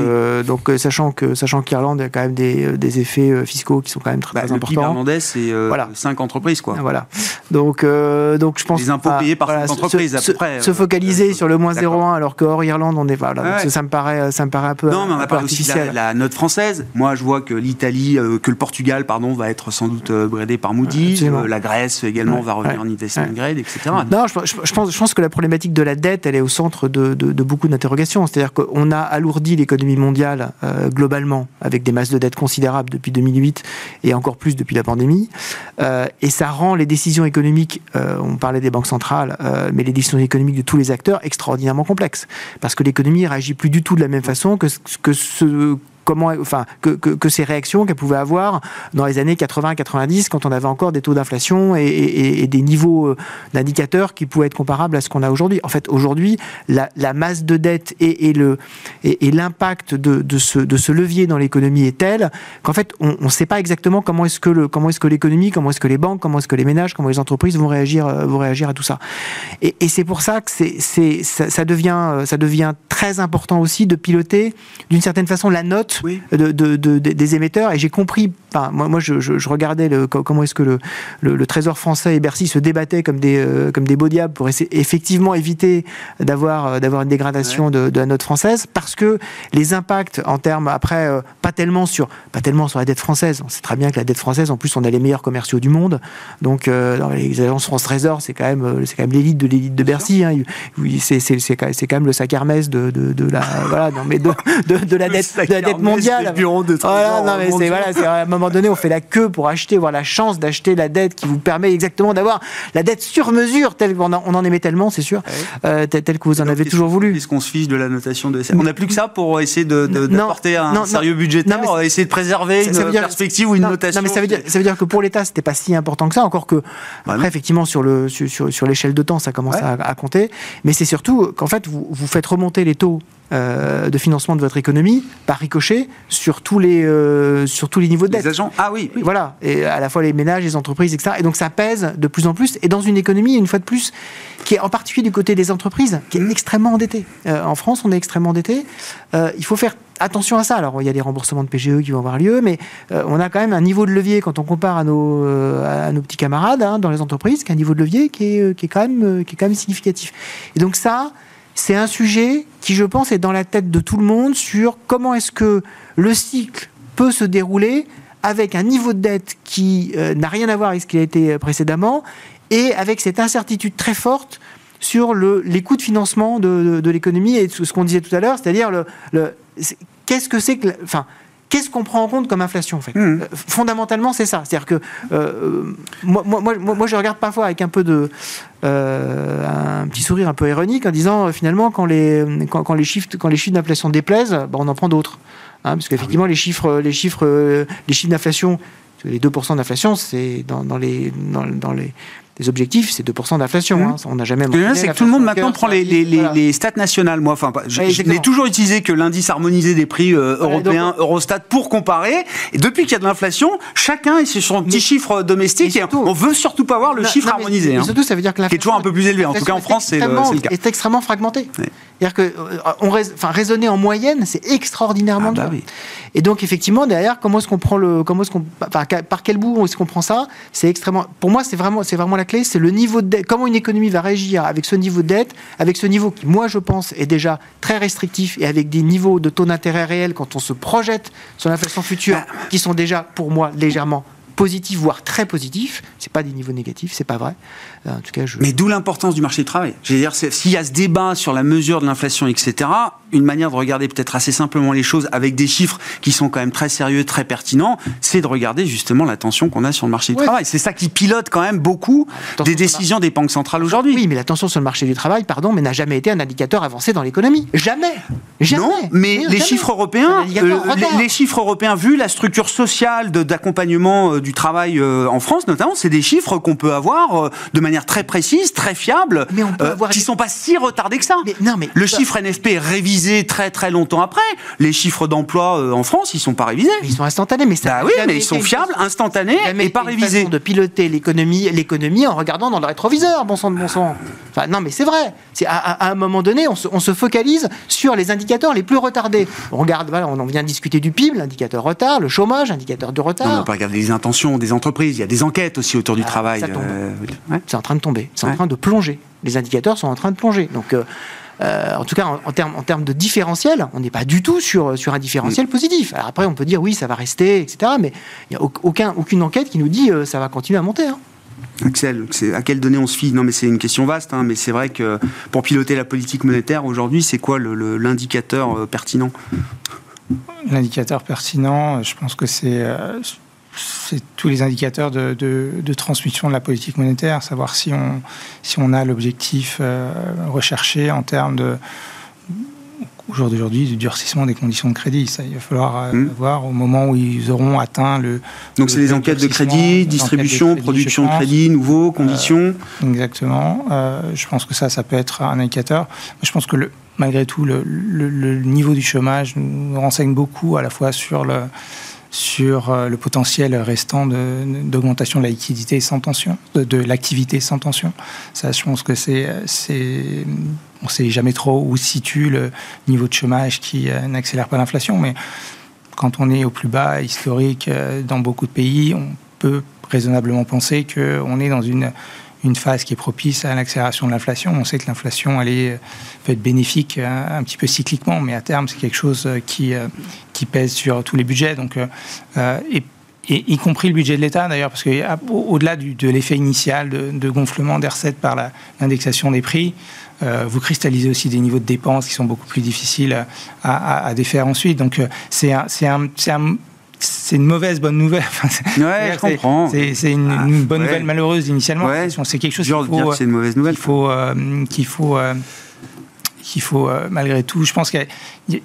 donc, sachant que sachant qu'Irlande a quand même des, des, effets fiscaux qui sont quand même très, bah, très importants. Le PIB irlandais, c'est voilà. 5 entreprises, quoi. Voilà. Donc, donc je pense... Les impôts payés par voilà, 5 entreprises, à peu près. Se focaliser sur le moins 0,1 alors qu'hors Irlande, on est... Voilà, ça, me paraît, ça me paraît un peu Non, mais on a parlé aussi de la, note française. Moi, je vois que l'Italie, euh, que le Portugal, pardon, va être sans doute euh, bradé par Moody's. Euh, la Grèce également va revenir en investment grade, etc. Non, je, pense, je pense que la problématique de la dette, elle est au centre de, de, beaucoup d'interrogations. C'est-à-dire qu'on a alourdi l'économie mondiale globalement avec des masses de dettes considérables depuis 2008 et encore plus depuis la pandémie. et ça rend les décisions économiques, on parlait des banques centrales, mais les décisions économiques de tous les acteurs extraordinairement complexes. Parce que l'économie réagit plus du tout de la même façon que, que ce comment, enfin, que, que, ces réactions qu'elle pouvait avoir dans les années 80-90, quand on avait encore des taux d'inflation et, des niveaux euh, d'indicateurs qui pouvaient être comparables à ce qu'on a aujourd'hui. En fait, aujourd'hui, la, masse de dette et, le, et, l'impact de, de, ce, de ce levier dans l'économie est tel qu'en fait, on ne sait pas exactement comment est-ce que le, comment est-ce que l'économie, comment est-ce que les banques, comment est-ce que les ménages, comment les entreprises vont réagir, euh, vont réagir à tout ça. Et, c'est pour ça que c'est, ça, ça, devient, ça devient très important aussi de piloter d'une certaine façon la note de, des émetteurs. Et j'ai compris, moi, moi je, regardais le, comment est-ce que le, le, Trésor français et Bercy se débattaient comme des, euh, comme des beaux diables pour essayer, effectivement éviter d'avoir euh, d'avoir une dégradation de, la note française, parce que les impacts en termes, après, euh, pas, tellement sur, pas tellement sur la dette française. On sait très bien que la dette française, en plus, on a les meilleurs commerciaux du monde. Donc, dans les agences France Trésor, c'est quand même, c'est quand même l'élite de l'élite de Bercy. Hein. C'est, c'est, quand même le sac Hermès de, de, la, voilà, non, mais de, de, la dette, de la dette mondiale. voilà, non, mais c'est, voilà, à un moment donné, on fait la queue pour acheter, avoir la chance d'acheter la dette qui vous permet exactement d'avoir la dette sur mesure, telle qu'on on en aimait tellement, c'est sûr, euh, telle, que vous en avez toujours voulu. Est-ce qu'on se fiche de la notation de On n'a plus que ça pour essayer de, porter un sérieux budgétaire, non, essayer de préserver une perspective ou une notation. Non, mais ça veut dire, ça veut dire que pour l'État, c'était pas si important que ça, encore que bah après, effectivement, sur le sur, sur, l'échelle de temps, ça commence à, compter. Mais c'est surtout qu'en fait, vous, vous faites remonter les taux euh, de financement de votre économie par ricochet sur tous les, euh, sur tous les niveaux de dette. Les agents Ah oui. Oui, voilà, et à la fois les ménages, les entreprises, etc. Et donc ça pèse de plus en plus, et dans une économie, une fois de plus, qui est en particulier du côté des entreprises, qui est extrêmement endettée. Euh, en France, on est extrêmement endetté. Euh, il faut faire attention à ça. Alors, il y a des remboursements de PGE qui vont avoir lieu, mais euh, on a quand même un niveau de levier quand on compare à nos, euh, à nos petits camarades hein, dans les entreprises, qui a un niveau de levier qui est, qui est, quand, même, qui est quand même significatif. Et donc ça, c'est un sujet qui, je pense, est dans la tête de tout le monde sur comment est-ce que le cycle peut se dérouler avec un niveau de dette qui euh, n'a rien à voir avec ce qu'il a été précédemment et avec cette incertitude très forte sur le, les coûts de financement de, l'économie et ce qu'on disait tout à l'heure, c'est-à-dire qu'est-ce que c'est que, enfin, qu'est-ce qu'on prend en compte comme inflation en fait Mhm. Euh, Fondamentalement, c'est ça. C'est-à-dire que euh, moi, moi, moi, je regarde parfois avec un peu de euh, un petit sourire un peu ironique en disant finalement quand les quand, quand les chiffres quand les chiffres d'inflation déplaisent, bah, on en prend d'autres. Hein, parce qu'effectivement les chiffres les chiffres les chiffres d'inflation les 2% d'inflation, c'est dans, dans les, dans, dans les, les objectifs, c'est 2% d'inflation. Mhm. hein. On n'a jamais Ce que c'est que tout le monde maintenant prend les, les, les, Voilà. les stats nationales. Moi, enfin, je, n'ai toujours utilisé que l'indice harmonisé des prix euh, européens, donc- Eurostat, pour comparer. Et depuis qu'il y a de l'inflation, chacun est sur son petit Mais- chiffre domestique. et Et, surtout- on veut surtout pas voir le Non, chiffre non, harmonisé. mais hein. surtout, ça veut dire que Qui est toujours un peu plus élevé. En tout cas, en France, c'est le, le cas. est extrêmement fragmenté. C'est-à-dire que euh, on raisonner en moyenne, c'est extraordinairement Ah bah dur. oui. Et donc effectivement derrière, comment est-ce qu'on prend le, comment est-ce qu'on, par quel bout est-ce qu'on prend ça? C'est extrêmement. Pour moi, c'est vraiment, c'est vraiment la clé. C'est le niveau de dette. Comment une économie va réagir avec ce niveau de dette, avec ce niveau qui, moi, je pense, est déjà très restrictif et avec des niveaux de taux d'intérêt réels quand on se projette sur l'inflation future, Ah. qui sont déjà, pour moi, légèrement positifs, voire très positifs. C'est pas des niveaux négatifs, c'est pas vrai. Euh, En tout cas, je. Mais d'où l'importance du marché du travail. Je veux dire, s'il y a ce débat sur la mesure de l'inflation, etc., une manière de regarder peut-être assez simplement les choses avec des chiffres qui sont quand même très sérieux, très pertinents, c'est de regarder justement la tension qu'on a sur le marché du Ouais. travail. C'est ça qui pilote quand même beaucoup des décisions des banques centrales aujourd'hui. Oui, mais la tension sur le marché du travail, pardon, mais n'a jamais été un indicateur avancé dans l'économie. Jamais. Jamais. Non, mais Non, les jamais. chiffres européens, euh, les, les chiffres européens, vu la structure sociale d'accompagnement euh, du travail euh, en France, notamment, c'est des chiffres qu'on peut avoir euh, de manière très précise, très fiable, Mais on peut avoir qui des- sont pas si retardés que ça. Mais non, mais Le chiffre NFP est révisé très très longtemps après. Les chiffres d'emploi euh, en France, ils sont pas révisés. Mais ils sont instantanés, mais ça. Bah n'a oui, mais ils sont fiables, façon- instantanés et pas révisés. façon de piloter l'économie, l'économie en regardant dans le rétroviseur, bon sang de bon sang. Enfin, non, mais c'est vrai. C'est à, à- à un moment donné, on se, on se focalise sur les indicateurs les plus retardés. On regarde, voilà, on en vient de discuter du PIB, l'indicateur retard, le chômage, l'indicateur de Non, on retard. va pas regarder les intentions des entreprises. Il y a des enquêtes aussi autour du Ah, travail. ça tombe. euh, ouais. c'est en train de tomber, c'est en train de plonger. Les indicateurs sont en train de plonger. Donc, euh, euh, en tout cas, en, en termes en termes de différentiel, on n'est pas du tout sur, sur un différentiel positif. Alors après, on peut dire oui, ça va rester, etc. Mais il n'y a au- aucun, aucune enquête qui nous dit euh, ça va continuer à monter. hein. Axel, à quelles données on se fie? Non, mais c'est une question vaste, hein, mais c'est vrai que pour piloter la politique monétaire aujourd'hui, c'est quoi le- le- l'indicateur euh, pertinent? L'indicateur pertinent, je pense que c'est euh, c'est tous les indicateurs de, de- de transmission de la politique monétaire, savoir si on, si on a l'objectif euh, recherché en termes de, au jour d'aujourd'hui, du durcissement des conditions de crédit. Ça, il va falloir euh, Hmm. voir au moment où ils auront atteint le. Donc c'est le les enquêtes de crédit, distribution, enquêtes de crédit, production de crédit, nouveaux, conditions. Exactement. Euh, je pense que ça, ça peut être un indicateur. Je pense que le, malgré tout, le, le- le niveau du chômage nous renseigne beaucoup à la fois sur le, sur euh, le potentiel restant de- d'augmentation de la liquidité sans tension, de, de l'activité sans tension. Ça, je pense que c'est, c'est, on sait jamais trop où se situe le niveau de chômage qui euh, n'accélère pas l'inflation, mais quand on est au plus bas historique euh, dans beaucoup de pays, on peut raisonnablement penser qu'on est dans une, une phase qui est propice à l'accélération de l'inflation. On sait que l'inflation, elle est, peut être bénéfique euh, un petit peu cycliquement, mais à terme, c'est quelque chose euh, qui, euh, qui pèse sur tous les budgets. Donc, euh, euh, y compris le budget de l'État d'ailleurs, parce qu'au-delà de l'effet initial de, gonflement des recettes par l'indexation des prix, euh, vous cristallisez aussi des niveaux de dépenses qui sont beaucoup plus difficiles à, défaire ensuite. Donc euh, c'est un, un- un- c'est une mauvaise bonne nouvelle. Enfin, Ouais, je comprends. C'est une, Ah, une bonne ouais. nouvelle malheureuse initialement. Ouais. C'est quelque chose qu'il faut, c'est une mauvaise nouvelle. qu'il faut, euh, qu'il faut, euh, qu'il faut euh, malgré tout. Je pense qu'il y a-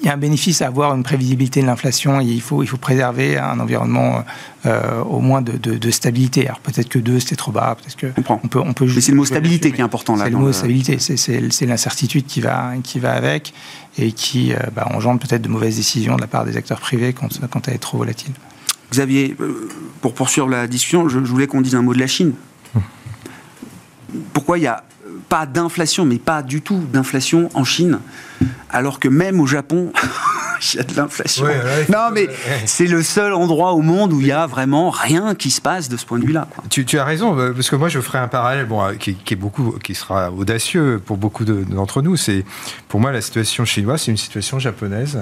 il y y a un bénéfice à avoir une prévisibilité de l'inflation et il faut, il faut préserver un environnement euh, au moins de, de, stabilité. Alors peut-être que 2 c'était trop bas, peut-être que on peut, on peut Mais c'est le mot stabilité qui est important là. C'est le mot stabilité, c'est l'incertitude qui va, qui va avec et qui euh, bah, engendre peut-être de mauvaises décisions de la part des acteurs privés quand, quand elle est trop volatile. Xavier, euh, pour poursuivre la discussion, je, voulais qu'on dise un mot de la Chine. Pourquoi il n'y a pas d'inflation, mais pas du tout d'inflation en Chine, alors que même au Japon, il y a de l'inflation. non, mais c'est le seul endroit au monde où il y a vraiment rien qui se passe de ce point de vue-là. Tu, as raison, euh, parce que moi je ferai un parallèle bon, euh, qui, est beaucoup, qui sera audacieux pour beaucoup d'entre nous. C'est pour moi la situation chinoise, c'est une situation japonaise.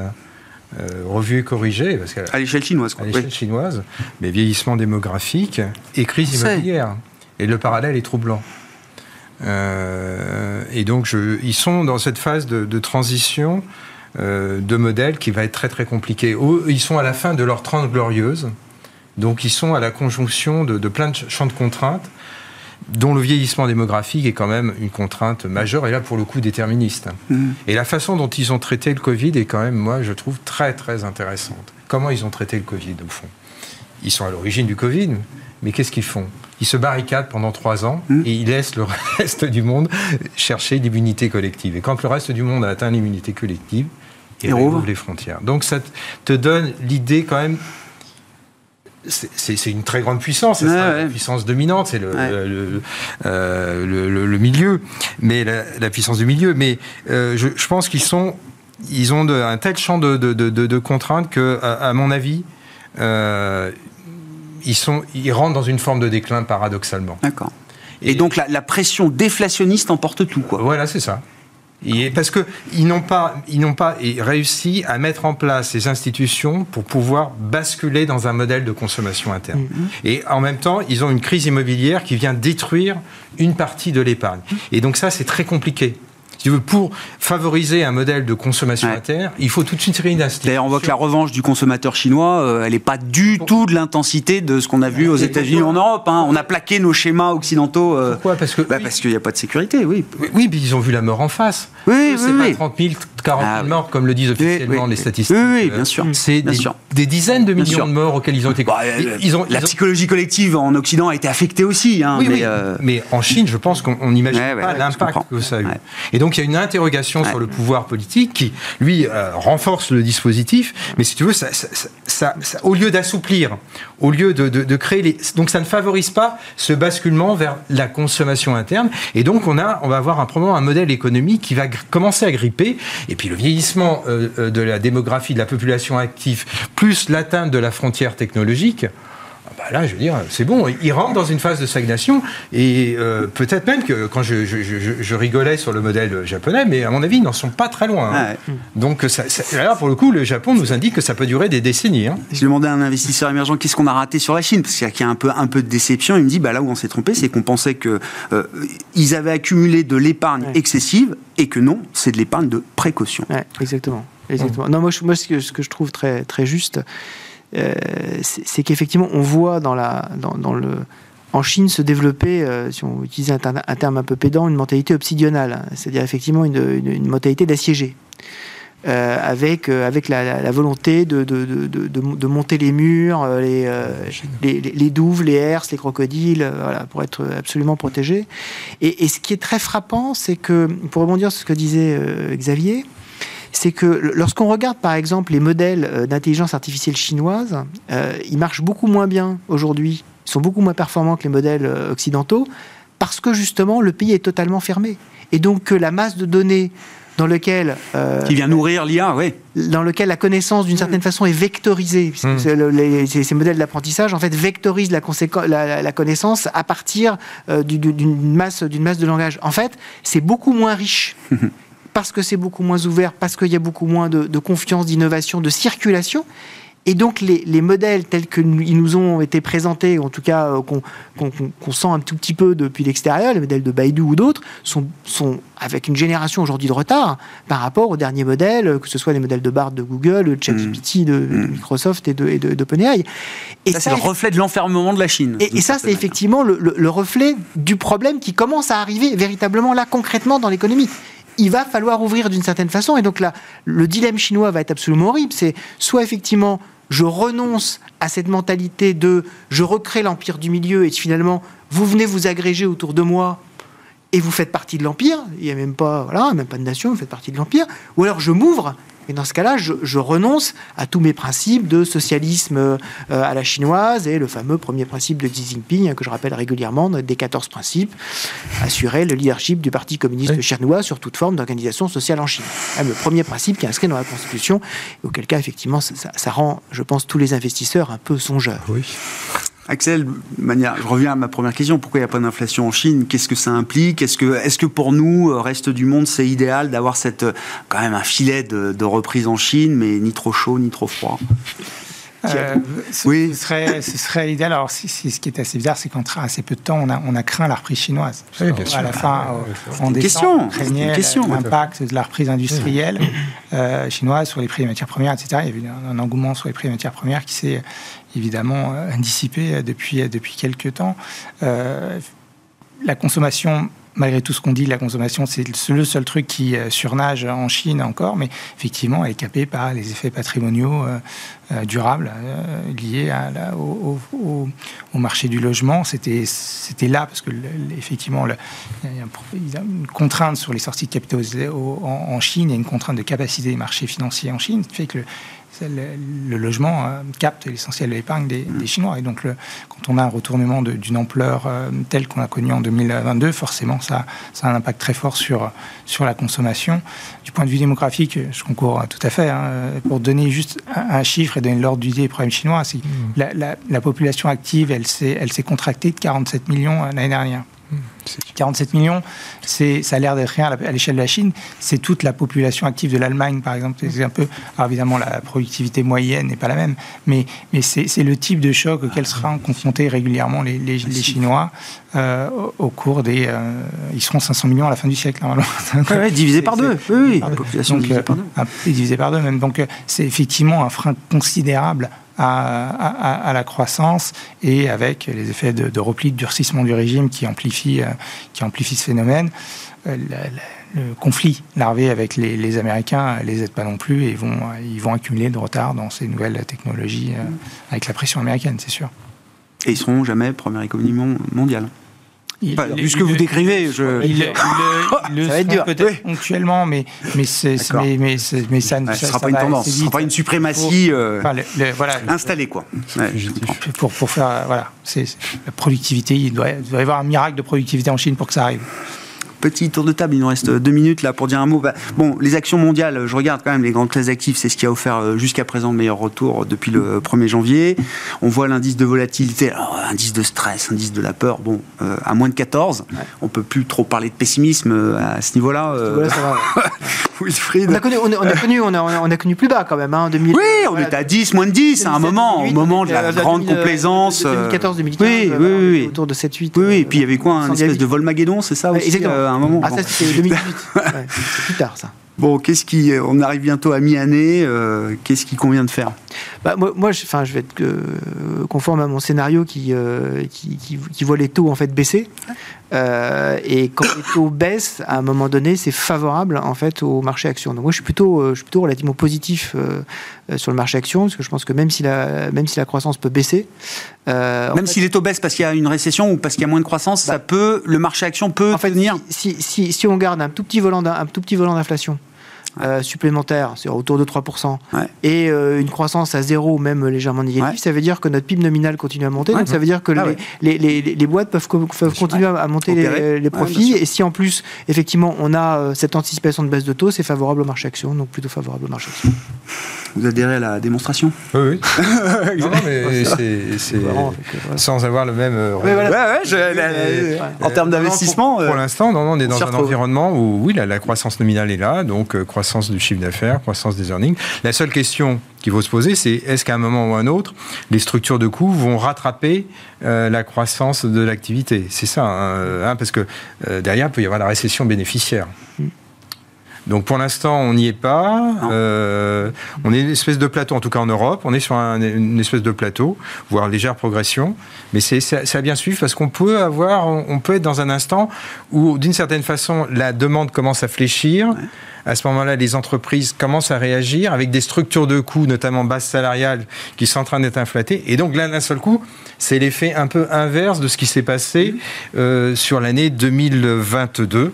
Euh, revue et corrigée. Parce à l'échelle chinoise. À l'échelle chinoise, mais vieillissement démographique et crise immobilière. Et le parallèle est troublant. Euh, et donc, je, ils sont dans cette phase de, transition euh, de modèle qui va être très très compliquée. Ils sont à la fin de leur trente glorieuse, donc ils sont à la conjonction de, plein de champs de contraintes dont le vieillissement démographique est quand même une contrainte majeure, et là pour le coup déterministe. Mmh. Et la façon dont ils ont traité le Covid est quand même, moi, je trouve très très intéressante. Comment ils ont traité le Covid, au fond? Ils sont à l'origine du Covid, mais qu'est-ce qu'ils font? Ils se barricadent pendant trois ans mmh. et ils laissent le reste du monde chercher l'immunité collective. Et quand le reste du monde a atteint l'immunité collective, ils rouvrent les frontières. Donc ça te donne l'idée quand même c'est une très grande puissance, c'est la puissance dominante, c'est euh, le, milieu, mais la, puissance du milieu. Mais euh, je, pense qu'ils sont, ils ont un tel champ de, contraintes que, à, mon avis, euh, ils, sont, ils rentrent dans une forme de déclin paradoxalement. D'accord. Et, donc la, pression déflationniste emporte tout, quoi. Voilà, c'est ça. Et parce qu'ils n'ont pas, ils n'ont pas réussi à mettre en place ces institutions pour pouvoir basculer dans un modèle de consommation interne. Mm-hmm. Et en même temps, ils ont une crise immobilière qui vient détruire une partie de l'épargne. Et donc ça, c'est très compliqué pour favoriser un modèle de consommation interne, il faut toute une série d'institutions. D'ailleurs, on voit que la revanche du consommateur chinois, euh, elle n'est pas du tout de l'intensité de ce qu'on a vu aux États-Unis ou en Europe. Hein. On a plaqué nos schémas occidentaux. Euh, pourquoi? Parce que bah, parce qu'il n'y a pas de sécurité, oui. Oui, puis ils ont vu la mort en face. Oui, c'est pas 30 000, 40 000 morts comme le disent officiellement les statistiques. Oui, bien sûr. C'est des, dizaines de millions de morts auxquels ils ont été. Bah, ils ont, la psychologie collective en Occident a été affectée aussi. Hein, mais, euh, mais, en Chine, je pense qu'on n'imagine pas l'impact que ça a eu. Et donc il y a une interrogation sur le pouvoir politique qui, lui, euh, renforce le dispositif. Mais si tu veux, ça, ça, au lieu d'assouplir, au lieu de, de, créer les... Donc ça ne favorise pas ce basculement vers la consommation interne. Et donc on, a, on va avoir un, un modèle économique qui va commencer à gripper. Et puis le vieillissement euh, euh, de la démographie de la population active, plus l'atteinte de la frontière technologique, là, je veux dire, c'est bon, il rentre dans une phase de stagnation, et euh, peut-être même que quand je, rigolais sur le modèle japonais, mais à mon avis, ils n'en sont pas très loin. Hein. Donc, ça, là, pour le coup, le Japon nous indique que ça peut durer des décennies. Hein. Je demandais à un investisseur émergent qu'est-ce qu'on a raté sur la Chine, parce qu'il y a un peu, un peu de déception. Il me dit, bah, là où on s'est trompé, c'est qu'on pensait qu'ils euh, avaient accumulé de l'épargne excessive, et que non, c'est de l'épargne de précaution. exactement. exactement. Non, moi, moi ce, que, ce que je trouve très, très juste, euh, c'est qu'effectivement, on voit en Chine se développer, euh, si on utilise un, terme un peu pédant, une mentalité obsidionale, c'est-à-dire effectivement une, mentalité d'assiégé. Euh, avec, la, volonté de, monter les murs, les, douves, les herses, les crocodiles, pour être absolument protégés. Et, ce qui est très frappant, c'est que, pour rebondir sur ce que disait Xavier, c'est que lorsqu'on regarde par exemple les modèles euh, d'intelligence artificielle chinoise, euh, ils marchent beaucoup moins bien aujourd'hui, ils sont beaucoup moins performants que les modèles euh, occidentaux, parce que justement le pays est totalement fermé. Et donc que la masse de données dans lequel qui vient nourrir l'IA, oui. Dans lequel la connaissance, d'une certaine façon, est vectorisée. Mmh. ces, modèles d'apprentissage, en fait, vectorisent la, la, connaissance à partir d'une masse, masse de langage. En fait, c'est beaucoup moins riche. parce que c'est beaucoup moins ouvert, parce qu'il y a beaucoup moins de, confiance, d'innovation, de circulation. Et donc les, modèles tels qu'ils nous ont été présentés, en tout cas euh, qu'on sent un tout petit peu depuis l'extérieur, les modèles de Baidu ou d'autres, sont, sont, avec une génération aujourd'hui de retard par rapport aux derniers modèles, que ce soit les modèles de Bard de Google, de ChatGPT de, de, mm. Microsoft et de, et d'OpenAI. Et ça, c'est le reflet de l'enfermement de la Chine. Et, ça, c'est effectivement le, le reflet du problème qui commence à arriver véritablement là concrètement dans l'économie il va falloir ouvrir d'une certaine façon. Et donc là, le dilemme chinois va être absolument horrible. C'est soit effectivement je renonce à cette mentalité de je recrée l'empire du milieu et finalement vous venez vous agréger autour de moi et vous faites partie de l'empire. Il n'y a même pas, voilà, même pas de nation, vous faites partie de l'empire. Ou alors je m'ouvre et dans ce cas-là, je, renonce à tous mes principes de socialisme euh, à la chinoise et le fameux premier principe de Xi Jinping, hein, que je rappelle régulièrement, des 14 principes, assurer le leadership du Parti communiste chinois sur toute forme d'organisation sociale en Chine. le premier principe qui est inscrit dans la Constitution, auquel cas, effectivement, ça, ça, rend, je pense, tous les investisseurs un peu songeurs. Oui. Axel, je reviens à ma première question. Pourquoi il n'y a pas d'inflation en Chine? Qu'est-ce que ça implique? Est-ce que, pour nous, euh, reste du monde, c'est idéal d'avoir euh, quand même un filet de, reprise en Chine, mais ni trop chaud ni trop froid? Euh, oui. ce, serait, ce serait idéal. Alors, si, ce qui est assez bizarre, c'est qu'en assez peu de temps, on a, on a craint la reprise chinoise. Oui, bien sûr. À la fin, en décembre, on craignait l'impact de la reprise industrielle chinoise sur les prix des matières premières, etc. Il y a eu un, un engouement sur les prix des matières premières qui s'est évidemment euh, dissipé depuis, depuis quelques temps. Euh, la consommation malgré tout ce qu'on dit, la consommation, c'est le seul truc qui euh, surnage en Chine encore, mais effectivement, elle est capée par les effets patrimoniaux durables liés au, marché du logement. C'était là, parce que effectivement, il y a une contrainte sur les sorties de capitaux en, Chine, il y a une contrainte de capacité des marchés financiers en Chine, qui fait que logement euh, capte l'essentiel de l'épargne des, Chinois. Et donc, quand on a un retournement d'une ampleur euh, telle qu'on a connu en 2022, forcément, ça, ça, a un impact très fort sur, sur la consommation. Du point de vue démographique, je concours tout à fait. Hein, pour donner juste un, chiffre et donner l'ordre du des problèmes chinois, c'est mmh. la, la, population active, elle s'est contractée de 47 millions euh, l'année dernière. 47 millions, c'est, ça a l'air d'être rien à l'échelle de la Chine. C'est toute la population active de l'Allemagne, par exemple. C'est un peu, alors évidemment, la productivité moyenne n'est pas la même, mais, mais c'est, le type de choc auquel seront confrontés régulièrement les, les, Chinois euh, au, cours des. Euh, ils seront 500 millions à la fin du siècle, normalement. divisé par deux. Oui, La population divisée par deux. Euh, divisé par deux, même. Donc, c'est effectivement un frein considérable à, la croissance et avec les effets de, repli, de durcissement du régime qui amplifie, euh, qui amplifie ce phénomène. Euh, le, conflit larvé avec les, Américains les aide pas non plus et vont, ils vont accumuler de retard dans ces nouvelles technologies euh, avec la pression américaine, c'est sûr. Et ils seront jamais première économie mondiale vu ce que vous décrivez, je... il, le, ça va être dur. peut-être ponctuellement, mais, mais, mais, mais, mais, ça ne sera pas une tendance, ce sera pas une suprématie euh, voilà, installée. Quoi. Pour, pour faire, voilà, c'est la productivité, il doit, il doit y avoir un miracle de productivité en Chine pour que ça arrive petit tour de table, il nous reste deux minutes là pour dire un mot. Bah, bon, les actions mondiales, je regarde quand même les grandes classes actives, c'est ce qui a offert euh, jusqu'à présent le meilleur retour depuis le 1er janvier. On voit l'indice de volatilité, alors, indice de stress, indice de la peur, bon, euh, à moins de 14. On peut plus trop parler de pessimisme euh, à ce niveau-là. On a connu, on a, connu, on a, on a connu plus bas quand même, hein, en 2000. Oui, on était à 10, moins de 10 à un moment, au moment de la grande complaisance. 2014, 2015, oui, oui, oui, autour de 7-8. Oui, oui, et puis il y avait quoi, un espèce de Volmageddon, c'est ça aussi, à un moment Ah, ça c'était 2018. c'est plus tard ça. Bon, qu'est-ce qui, on arrive bientôt à mi-année. Euh, qu'est-ce qui convient de faire? Bah, moi, moi je, je vais être euh, conforme à mon scénario qui, euh, qui, qui, voit les taux en fait baisser. et quand les taux baissent, à un moment donné, c'est favorable en fait au marché action. Donc moi, je suis plutôt, je suis plutôt relativement positif sur le marché action parce que je pense que même si la, même si la croissance peut baisser, même si les taux baissent parce qu'il y a une récession ou parce qu'il y a moins de croissance, ça bah peut, le marché action peut en fait, tenir. Si, si, si, on garde un tout petit volant, un tout petit volant d'inflation euh, supplémentaire, c'est autour de 3%, et euh, une croissance à zéro ou même légèrement négative, ça veut dire que notre PIB nominal continue à monter. donc ça veut dire que ah les, les, les, boîtes peuvent, continuer à monter les, profits. Et si en plus, effectivement, on a euh, cette anticipation de baisse de taux, c'est favorable au marché action, donc plutôt favorable au marché action. Vous adhérez à la démonstration? Oui, oui. non, mais c'est sans avoir le même. en termes d'investissement. Pour, l'instant, on est dans un environnement où, oui, la, croissance nominale est là, donc croissance croissance du chiffre d'affaires, croissance des earnings. La seule question qu'il faut se poser, c'est est-ce qu'à un moment ou un autre, les structures de coûts vont rattraper euh, la croissance de l'activité? C'est ça, hein, hein, parce que euh, derrière, il peut y avoir la récession bénéficiaire. Donc pour l'instant, on n'y est pas. Euh, on est une espèce de plateau, en tout cas en Europe. On est sur un, une espèce de plateau, voire légère progression. Mais c'est ça, ça bien suivre parce qu'on peut avoir, on peut être dans un instant où, d'une certaine façon, la demande commence à fléchir. À ce moment-là, les entreprises commencent à réagir avec des structures de coûts, notamment basse salariale, qui sont en train d'être inflatées. Et donc là, d'un seul coup, c'est l'effet un peu inverse de ce qui s'est passé euh, sur l'année 2022.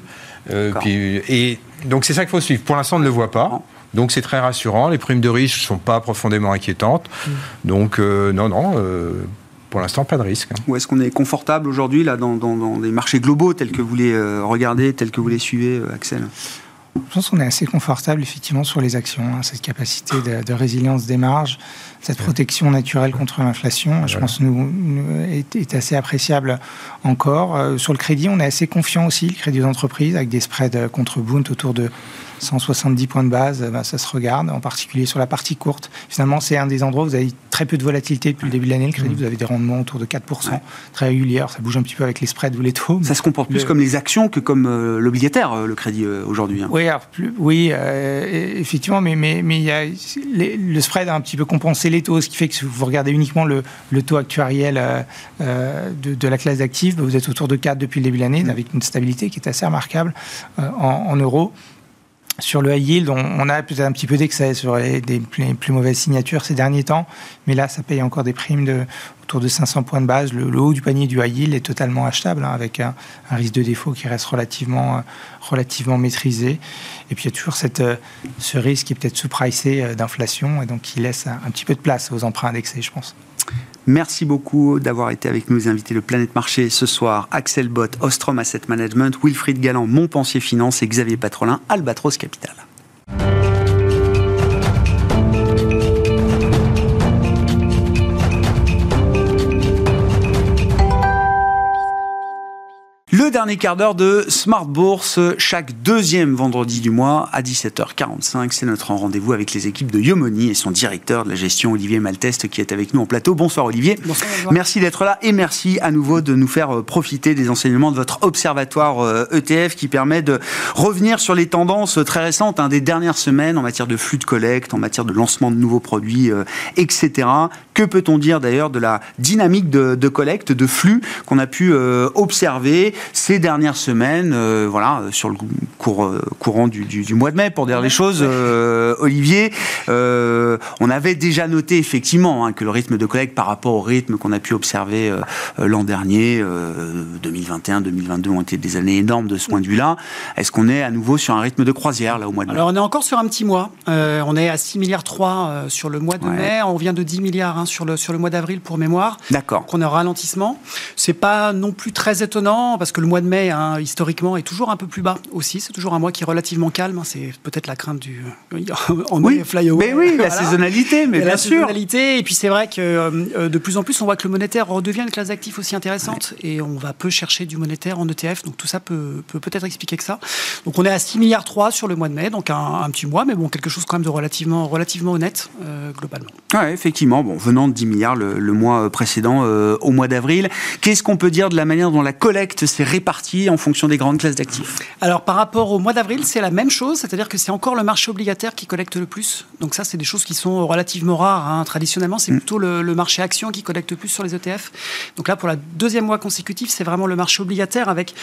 Euh, puis, et donc c'est ça qu'il faut suivre. Pour l'instant, on ne le voit pas. Donc c'est très rassurant. Les primes de risque ne sont pas profondément inquiétantes. Mm. Donc euh, non, non. Euh, pour l'instant, pas de risque. Où est-ce qu'on est confortable aujourd'hui là dans, dans, dans, les marchés globaux tels que vous les euh, regardez, tels que vous les suivez, Axel? Je pense qu'on est assez confortable effectivement sur les actions, hein, cette capacité de, de, résilience des marges, cette protection naturelle contre l'inflation, je pense nous, nous est, est, assez appréciable encore. Euh, sur le crédit, on est assez confiant aussi, le crédit d'entreprise, avec des spreads contre Bund autour de 170 points de base, ben, ça se regarde, en particulier sur la partie courte. Finalement, c'est un des endroits où vous avez très peu de volatilité depuis le début de l'année. Le crédit, mmh. vous avez des rendements autour de 4%, ouais. très réguliers. Ça bouge un petit peu avec les spreads ou les taux. Ça se comporte plus le... comme les actions que comme euh, l'obligataire, euh, le crédit euh, aujourd'hui. Hein. Oui, alors, plus, oui euh, effectivement, mais, mais, y a, les, le spread a un petit peu compensé les taux, ce qui fait que si vous regardez uniquement le, le taux actuariel euh, de, de, la classe d'actifs, vous êtes autour de 4 depuis le début de l'année, mmh. avec une stabilité qui est assez remarquable en, en euros. Sur le high yield, on, a peut-être un petit peu d'excès sur les, des les plus, mauvaises signatures ces derniers temps, mais là, ça paye encore des primes de, autour de 500 points de base. Le, haut du panier du high yield est totalement achetable, hein, avec un, risque de défaut qui reste relativement, euh, relativement maîtrisé. Et puis, il y a toujours euh, ce risque qui est peut-être sous-pricé euh, d'inflation, et donc qui laisse un, un petit peu de place aux emprunts indexés, je pense. Merci beaucoup d'avoir été avec nous, invités le Planète Marché ce soir. Axel Bott, Ostrom Asset Management, Wilfried Galland, Montpensier Finance et Xavier Patrolin, Albatros Capital. Le dernier quart d'heure de Smart Bourse, chaque deuxième vendredi du mois à 17h45. C'est notre rendez-vous avec les équipes de Yomoni et son directeur de la gestion, Olivier Malteste, qui est avec nous en plateau. Bonsoir Olivier. Bonsoir, merci d'être là et merci à nouveau de nous faire profiter des enseignements de votre observatoire ETF qui permet de revenir sur les tendances très récentes hein, des dernières semaines en matière de flux de collecte, en matière de lancement de nouveaux produits, euh, etc. Que peut-on dire d'ailleurs de la dynamique de, de collecte, de flux qu'on a pu euh, observer ces dernières semaines, euh, voilà, sur le cours, euh, courant du, du, du, mois de mai, pour dire les choses, Olivier, on avait déjà noté effectivement hein, que le rythme de collecte par rapport au rythme qu'on a pu observer l'an dernier, 2021-2022 ont été des années énormes de ce point de vue-là. Est-ce qu'on est à nouveau sur un rythme de croisière là au mois de mai? Alors on est encore sur un petit mois. on est à 6 milliards 3 sur le mois de ouais. mai. On vient de 10 milliards hein, sur le sur le mois d'avril pour mémoire. D'accord. Qu'on a un ralentissement. C'est pas non plus très étonnant parce que le mois de mai, hein, historiquement, est toujours un peu plus bas aussi. C'est toujours un mois qui est relativement calme. Hein. C'est peut-être la crainte du en oui, fly away. Mais oui, la saisonnalité, mais bien la sûr. saisonnalité. Et puis c'est vrai que euh, de plus en plus, on voit que le monétaire redevient une classe d'actifs aussi intéressante. Ouais. Et on va peu chercher du monétaire en ETF. Donc tout ça peut peut peut-être expliquer que ça. Donc on est à 6 milliards 3 sur le mois de mai, donc un, un, petit mois, mais bon, quelque chose quand même de relativement, relativement honnête euh, globalement. Ouais, effectivement. Bon, venant de 10 milliards le, le mois précédent, euh, au mois d'avril, qu'est-ce qu'on peut dire de la manière dont la collecte s'est répartie en fonction des grandes classes d'actifs? Alors par rapport au mois d'avril, c'est la même chose, c'est-à-dire que c'est encore le marché obligataire qui collecte le plus. Donc ça, c'est des choses qui sont relativement rares. Hein. Traditionnellement, c'est mmh. plutôt le, le, marché action qui collecte le plus sur les ETF. Donc là, pour la deuxième mois consécutif, c'est vraiment le marché obligataire avec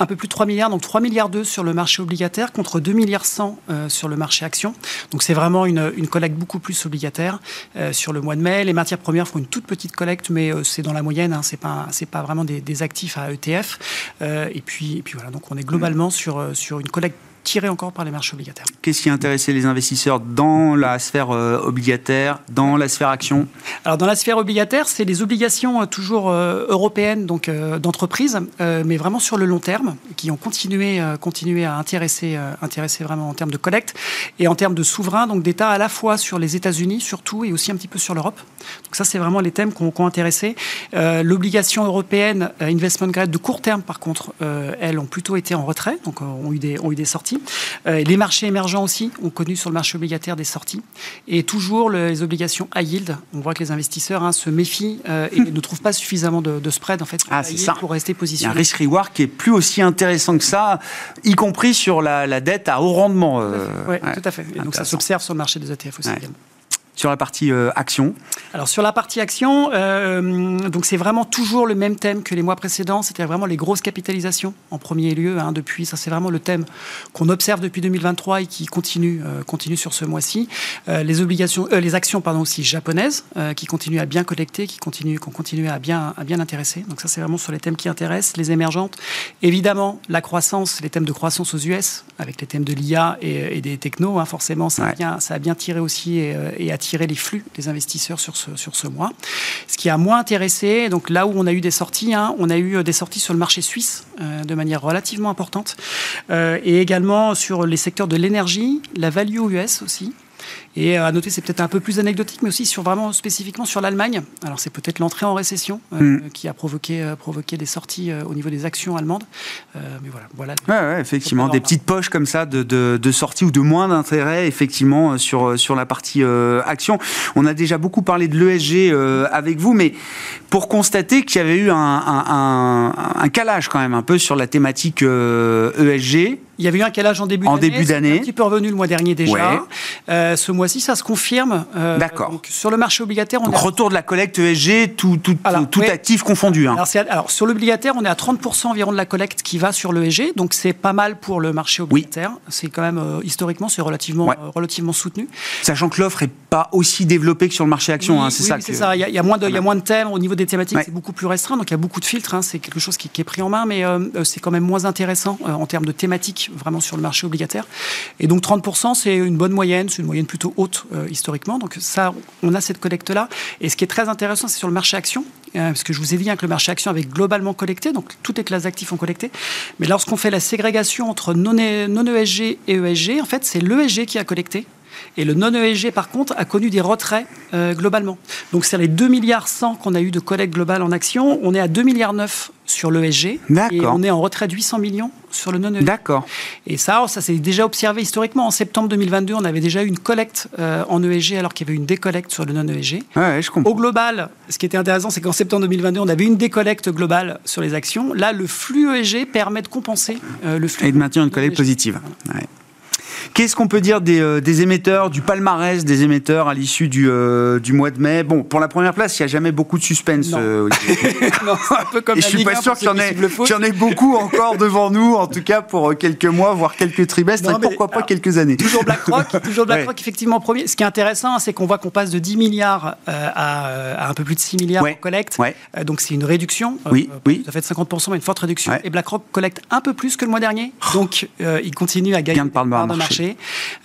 un peu plus de 3 milliards, donc 3 milliards 2 sur le marché obligataire contre 2 milliards 100 euh, sur le marché action. Donc c'est vraiment une, une, collecte beaucoup plus obligataire euh, sur le mois de mai. Les matières premières font une toute petite collecte, mais euh, c'est dans la moyenne. Hein. C'est pas c'est pas vraiment des, des, actifs à ETF. et puis et puis voilà. Donc on est globalement sur sur une collecte tiré encore par les marchés obligataires. Qu'est-ce qui a intéressé les investisseurs dans la sphère euh, obligataire, dans la sphère action? Alors dans la sphère obligataire, c'est les obligations euh, toujours euh, européennes donc d'entreprises, mais vraiment sur le long terme, qui ont continué, continué à intéresser, intéresser vraiment en termes de collecte et en termes de souverain, donc d'État à la fois sur les États-Unis surtout et aussi un petit peu sur l'Europe. Donc ça, c'est vraiment les thèmes qui ont, qui ont intéressé. L'obligation européenne investment grade de court terme, par contre, elles ont plutôt été en retrait, donc ont eu des, ont eu des sorties sorties. les marchés émergents aussi ont connu sur le marché obligataire des sorties. Et toujours les obligations high yield. On voit que les investisseurs hein, se méfient et ne trouvent pas suffisamment de, spread en fait ah, pour rester positionnés. Il y a un risk-reward qui est plus aussi intéressant que ça, y compris sur la, dette à haut rendement. oui, tout à fait. Et donc ça s'observe sur le marché des ETF aussi également sur la partie euh, action Alors sur la partie action, euh, donc c'est vraiment toujours le même thème que les mois précédents, c'était vraiment les grosses capitalisations en premier lieu. Hein, depuis, ça c'est vraiment le thème qu'on observe depuis 2023 et qui continue, euh, continue sur ce mois-ci. les obligations, les actions pardon aussi japonaises qui continuent à bien collecter, qui continuent, qu'on continue à bien, à bien intéresser. Donc ça c'est vraiment sur les thèmes qui intéressent les émergentes. Évidemment la croissance, les thèmes de croissance aux US avec les thèmes de l'IA et, des technos, hein, forcément ça, a bien, ça a bien tiré aussi et, et attiré tirer les flux des investisseurs sur ce, sur ce mois. Ce qui a moins intéressé, donc là où on a eu des sorties, hein, on a eu euh, des sorties sur le marché suisse euh, de manière relativement importante, euh, et également sur les secteurs de l'énergie, la value US aussi. Et à noter, c'est peut-être un peu plus anecdotique, mais aussi sur vraiment spécifiquement sur l'Allemagne. Alors c'est peut-être l'entrée en récession euh, mm. qui a provoqué, euh, provoqué des sorties euh, au niveau des actions allemandes. mais voilà, voilà. Ouais, effectivement, des petites poches comme ça de, de, sortie ou de moins d'intérêt, effectivement, sur, sur la partie action. On a déjà beaucoup parlé de l'ESG avec vous, mais pour constater qu'il y avait eu un, un, un, calage quand même un peu sur la thématique ESG. E Il y avait eu un calage en début d'année. En début d'année. Un petit peu revenu le mois dernier déjà. ce mois si ça se confirme. Euh, D'accord. Sur le marché obligataire, on donc, retour de la collecte ESG, tout, tout, tout actif confondu. Hein. Alors, sur l'obligataire, on est à 30% environ de la collecte qui va sur l'ESG, donc c'est pas mal pour le marché obligataire. C'est quand même euh, historiquement, c'est relativement, euh, relativement soutenu. Sachant que l'offre est pas aussi développée que sur le marché action, hein, c'est ça. c'est ça. Il y, a, moins de, il y a moins de thèmes au niveau des thématiques, c'est beaucoup plus restreint, donc il y a beaucoup de filtres. Hein. c'est quelque chose qui, est pris en main, mais c'est quand même moins intéressant en termes de thématiques vraiment sur le marché obligataire. Et donc 30%, c'est une bonne moyenne, c'est une moyenne plutôt haute historiquement donc ça, on a cette collecte-là. Et ce qui est très intéressant, c'est sur le marché action, euh, parce que je vous ai dit hein, que le marché action avait globalement collecté, donc toutes les classes d'actifs ont collecté. Mais lorsqu'on fait la ségrégation entre non-ESG et ESG, en fait, c'est l'ESG qui a collecté. Et le non-ESG, par contre, a connu des retraits euh, globalement. Donc, c'est les 2 milliards 100 qu'on a eu de collecte globale en action. On est à 2 milliards 9 sur l'ESG. Et on est en retrait de 800 millions sur le non-ESG. D'accord. Et ça, ça s'est déjà observé historiquement. En septembre 2022, on avait déjà eu une collecte euh, en ESG alors qu'il y avait une décollecte sur le non-ESG. Ouais, je comprends. Au global, ce qui était intéressant, c'est qu'en septembre 2022, on avait une décollecte globale sur les actions. Là, le flux ESG permet de compenser euh, le flux. Et de maintenir une collecte positive. Ouais. Qu'est-ce qu'on peut dire des, des, émetteurs, du palmarès des émetteurs à l'issue du, du, mois de mai? Bon, pour la première place, il n'y a jamais beaucoup de suspense. Non. Euh, non un peu comme Et je suis pas sûr qu'il y, en ait, y en ait beaucoup encore devant nous, en tout cas pour quelques mois, voire quelques trimestres, et pourquoi pas quelques années. Toujours BlackRock, toujours BlackRock ouais. effectivement premier. Ce qui est intéressant, c'est qu'on voit qu'on passe de 10 milliards à, à, un peu plus de 6 milliards ouais. en collecte. Ouais. donc c'est une réduction. Oui, oui. Ça fait de 50%, mais une forte réduction. Et BlackRock collecte un peu plus que le mois dernier. Donc il continue à gagner de part de marché.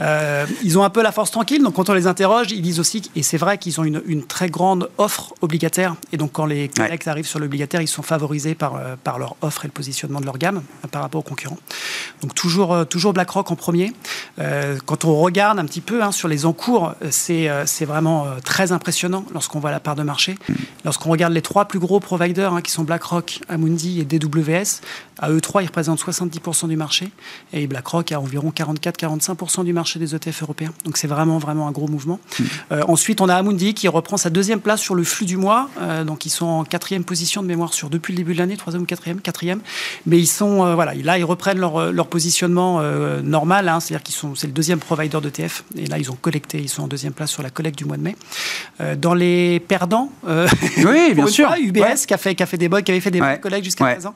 Euh, ils ont un peu la force tranquille, donc quand on les interroge, ils disent aussi, et c'est vrai qu'ils ont une, une, très grande offre obligataire, et donc quand les collègues arrivent sur l'obligataire, ils sont favorisés par, euh, par leur offre et le positionnement de leur gamme euh, par rapport aux concurrents. Donc toujours, toujours BlackRock en premier. Euh, quand on regarde un petit peu hein, sur les encours, c'est vraiment très impressionnant lorsqu'on voit la part de marché. Lorsqu'on regarde les trois plus gros providers, hein, qui sont BlackRock, Amundi et DWS, à eux trois, ils représentent 70% du marché, et BlackRock a environ 44-45% du marché des ETF européens. Donc c'est vraiment, vraiment un gros mouvement. Mmh. Euh, ensuite, on a Amundi qui reprend sa deuxième place sur le flux du mois. Euh, donc ils sont en quatrième position de mémoire sur depuis le début de l'année, troisième ou quatrième, quatrième. Mais ils sont, euh, voilà, là ils reprennent leur, leur positionnement normal, hein, c'est-à-dire qu'ils sont, c'est le deuxième provider d'ETF. Et là ils ont collecté, ils sont en deuxième place sur la collecte du mois de mai. Dans les perdants, oui, bien sûr, UBS ouais. qui a fait, qui a fait des bols, qui avait fait des ouais. collectes jusqu'à ouais. présent,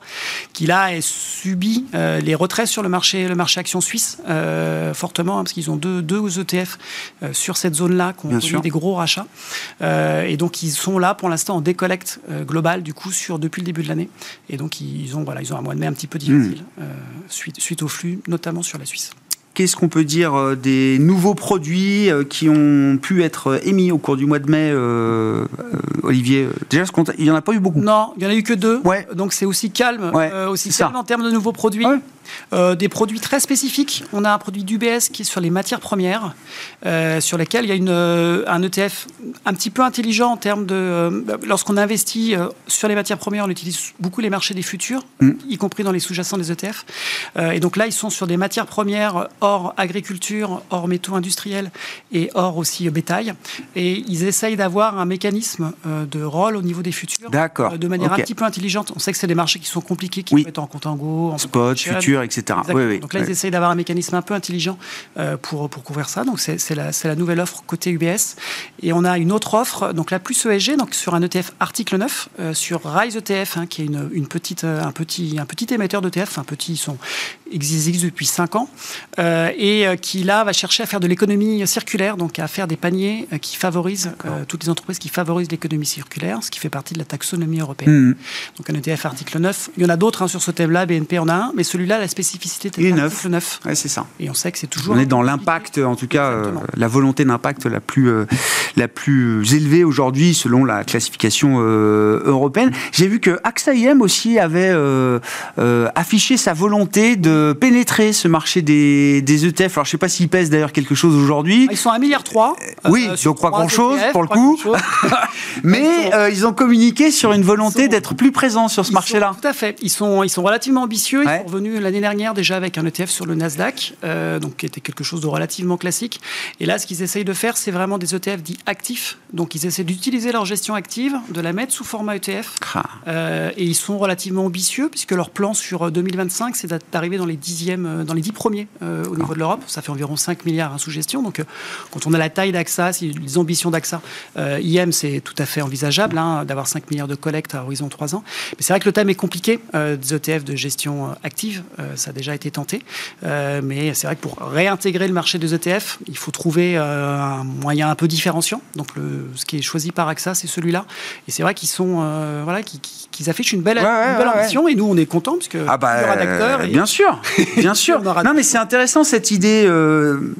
qui là a subi les retraits sur le marché, le marché action suisse fortement, hein, parce qu'ils ont deux, deux ETF euh, sur cette zone-là qui ont eu des gros rachats. Euh, et donc, ils sont là pour l'instant en décollecte euh, globale, du coup, sur, depuis le début de l'année. Et donc, ils ont, voilà, ils ont un mois de mai un petit peu difficile, mmh. suite, suite au flux, notamment sur la Suisse. Qu'est-ce qu'on peut dire des nouveaux produits qui ont pu être émis au cours du mois de mai, euh, Olivier? Déjà, il n'y en a pas eu beaucoup. Non, il n'y en a eu que deux. Ouais. Donc c'est aussi calme, ouais, euh, aussi calme ça. en termes de nouveaux produits. Ouais. Euh, des produits très spécifiques. On a un produit d'UBS qui est sur les matières premières, euh, sur lesquelles il y a une, euh, un ETF un petit peu intelligent en termes de... euh, Lorsqu'on investit sur les matières premières, on utilise beaucoup les marchés des futurs, Mm. y compris dans les sous-jacents des ETF. Et donc là, ils sont sur des matières premières hors agriculture, hors métaux industriels et hors aussi bétail. Et ils essayent d'avoir un mécanisme de rôle au niveau des futurs. De manière un petit peu intelligente. On sait que c'est des marchés qui sont compliqués, qui Oui. peuvent être en contango, en Spot, option. Futur, etc. Exactement. Oui, oui. Donc là, oui. ils essayent d'avoir un mécanisme un peu intelligent euh, pour, pour couvrir ça. Donc c'est la, la nouvelle offre côté UBS. Et on a une autre offre, donc la plus ESG, donc sur un ETF article 9, euh, sur Rise ETF, hein, qui est une, une petite, euh, un, petit, un petit émetteur d'ETF, un petit, ils sont existent depuis 5 ans, euh, et euh, qui là va chercher à faire de l'économie circulaire, donc à faire des paniers euh, qui favorisent euh, toutes les entreprises qui favorisent l'économie circulaire, ce qui fait partie de la taxonomie européenne. Mhm. Donc un ETF article 9. Il y en a d'autres hein, sur ce thème-là, BNP en a un, mais celui-là, la spécificité neuf. l'article 9. Ouais, c'est ça. Et on sait que c'est toujours. On est dans l'impact, en tout cas, euh, la volonté d'impact la plus, la plus élevée aujourd'hui selon la classification européenne. J'ai vu que AXA IM aussi avait affiché sa volonté de pénétrer ce marché des, des ETF. Alors, je ne sais pas s'il pèse d'ailleurs quelque chose aujourd'hui. Ah, Ils sont à 1,3 milliard. oui, sur donc pas trois grand-chose, ETF, pour le coup. Mais euh, ils ont communiqué sur une volonté sont- d'être plus présents sur ce marché-là. Tout à fait. Ils sont, ils sont relativement ambitieux. Ils Ouais. sont revenus l'année dernière déjà avec un ETF sur le Nasdaq, euh, donc qui était quelque chose de relativement classique. Et là, ce qu'ils essayent de faire, c'est vraiment des ETF dits actifs. Donc, ils essaient d'utiliser leur gestion active, de la mettre sous format ETF. Ah. Euh, et ils sont relativement ambitieux puisque leur plan sur euh, 2025, c'est d'arriver dans les dixièmes, euh, dans les dix premiers euh, au niveau de l'Europe. Ça fait environ 5 milliards hein, sous gestion. Donc, euh, quand on a la taille d'AXA, si les ambitions d'AXA, euh, IM, c'est tout à fait envisageable hein, d'avoir 5 milliards de collecte à horizon 3 ans. Mais c'est vrai que le thème est compliqué des ETF de gestion active. Ça a déjà été tenté. Mais c'est vrai que pour réintégrer le marché des ETF, il faut trouver un moyen un peu différenciant. Donc, le, ce qui est choisi par AXA, c'est celui-là. Et c'est vrai qu'ils sont, voilà, qu'ils qu'ils affichent une belle, Ouais, ouais, une belle ouais, ouais. ambition. Et nous, on est contents parce que Ah bah, il y aura d'acteurs. et- bien sûr, bien sûr. Non mais c'est intéressant cette idée. euh,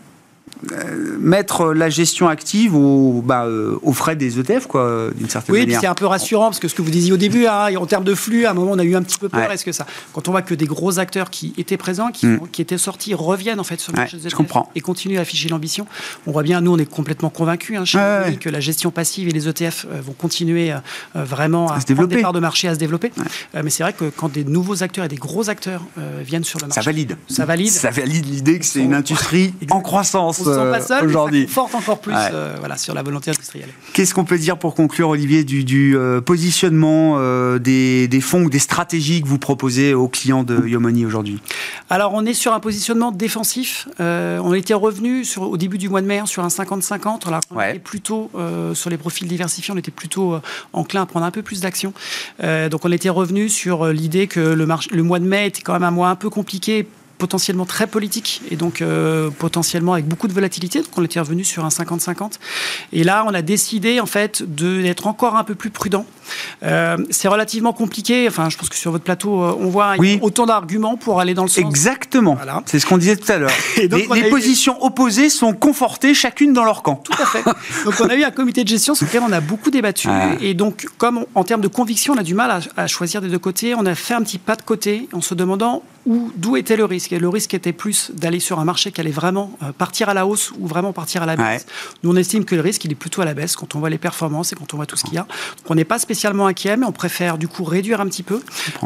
mettre la gestion active au, bah, euh, aux frais des ETF, quoi, d'une certaine Oui, manière. c'est un peu rassurant parce que ce que vous disiez au début, hein, en termes de flux, à un moment on a eu un petit peu peur. Ouais. Est-ce que ça, quand on voit que des gros acteurs qui étaient présents, qui, Mm. qui étaient sortis, reviennent en fait sur le Ouais, marché des ETF comprends. et continuent à afficher l'ambition, on voit bien, nous on est complètement convaincus hein, chez Ouais, ouais. que la gestion passive et les ETF euh, vont continuer euh, euh, vraiment à, se prendre développer. des parts de marché, à se développer. Euh, mais c'est vrai que quand des nouveaux acteurs et des gros acteurs euh, viennent sur le marché, Ça valide. Ça valide. Ça valide l'idée que c'est une industrie en croissance se euh, pas seul, mais ça aujourd'hui. conforte encore plus Ouais. euh, voilà, sur la volonté industrielle. Qu'est-ce qu'on peut dire pour conclure, Olivier, du, du, euh, positionnement euh, des, des fonds ou des stratégies que vous proposez aux clients de Yomoni aujourd'hui? Alors, on est sur un positionnement défensif. On était revenu sur, au début du mois de mai hein, sur un 50-50. Alors, on Ouais. était plutôt sur les profils diversifiés, on était plutôt enclin à prendre un peu plus d'action. Donc, on était revenu sur l'idée que le, marché- le mois de mai était quand même un mois un peu compliqué potentiellement très politique et donc euh, potentiellement avec beaucoup de volatilité. Donc on était revenu sur un 50-50. Et là, on a décidé en fait d'être encore un peu plus prudent. Euh, c'est relativement compliqué. Enfin, je pense que sur votre plateau, euh, on voit Oui. autant d'arguments pour aller dans le sens Exactement. Voilà. C'est ce qu'on disait tout à l'heure. Et donc, Les, les eu- positions opposées sont confortées chacune dans leur camp. Tout à fait. Donc on a eu un comité de gestion sur lequel on a beaucoup débattu. Ouais. Et donc, comme on- en termes de conviction, on a du mal à, à choisir des deux côtés, on a fait un petit pas de côté en se demandant où, d'où était le risque. Et le risque était plus d'aller sur un marché qui allait vraiment euh, partir à la hausse ou vraiment partir à la baisse. Ouais. Nous, on estime que le risque, il est plutôt à la baisse quand on voit les performances et quand on voit tout ce qu'il y a. Donc on n'est pas spécialement inquiet, mais on préfère du coup réduire un petit peu.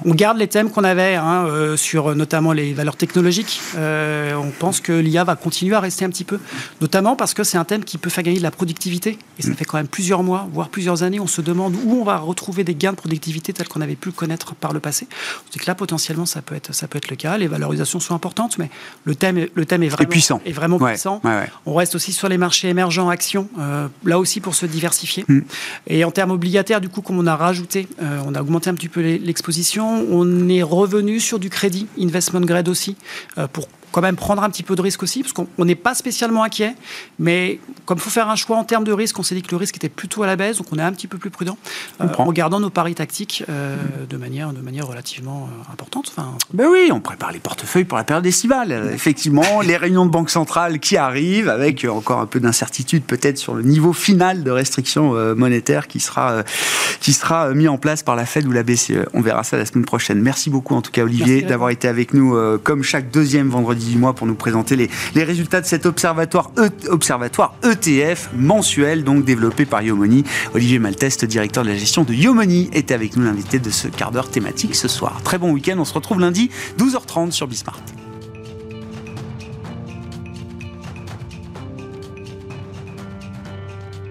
On garde les thèmes qu'on avait hein, euh, sur euh, notamment les valeurs technologiques. Euh, on pense que l'IA va continuer à rester un petit peu, notamment parce que c'est un thème qui peut faire gagner de la productivité. Et ça fait quand même plusieurs mois, voire plusieurs années, on se demande où on va retrouver des gains de productivité tels qu'on avait pu le connaître par le passé. C'est que là, potentiellement, ça peut être, ça peut être le cas. Les valorisations sont importantes, mais le thème, est- le thème est vraiment, puissant. Est vraiment Ouais, puissant. ouais, ouais. On reste aussi sur les marchés émergents actions, euh, là aussi pour se diversifier. Mm. Et en termes obligataires, du coup, comme on a rajouté, euh, on a augmenté un petit peu l'exposition, on est revenu sur du crédit, investment grade aussi, euh, pour quand même prendre un petit peu de risque aussi, parce qu'on n'est pas spécialement inquiet, mais comme il faut faire un choix en termes de risque, on s'est dit que le risque était plutôt à la baisse, donc on est un petit peu plus prudent euh, en gardant nos paris tactiques euh, de, manière, de manière relativement euh, importante. Enfin, ben oui, on prépare les portefeuilles pour la période estivale. Effectivement, les réunions de banque centrale qui arrivent, avec encore un peu d'incertitude peut-être sur le niveau final de restrictions monétaires qui sera, qui sera mis en place par la Fed ou la BCE. On verra ça la semaine prochaine. Merci beaucoup en tout cas Olivier d'avoir été avec nous comme chaque deuxième vendredi du mois pour nous présenter les, résultats de cet observatoire, e, ETF mensuel, donc développé par Yomoni. Olivier Malteste, directeur de la gestion de Yomoni, était avec nous l'invité de ce quart d'heure thématique ce soir. Très bon week-end, on se retrouve lundi 12h30 sur Bismart.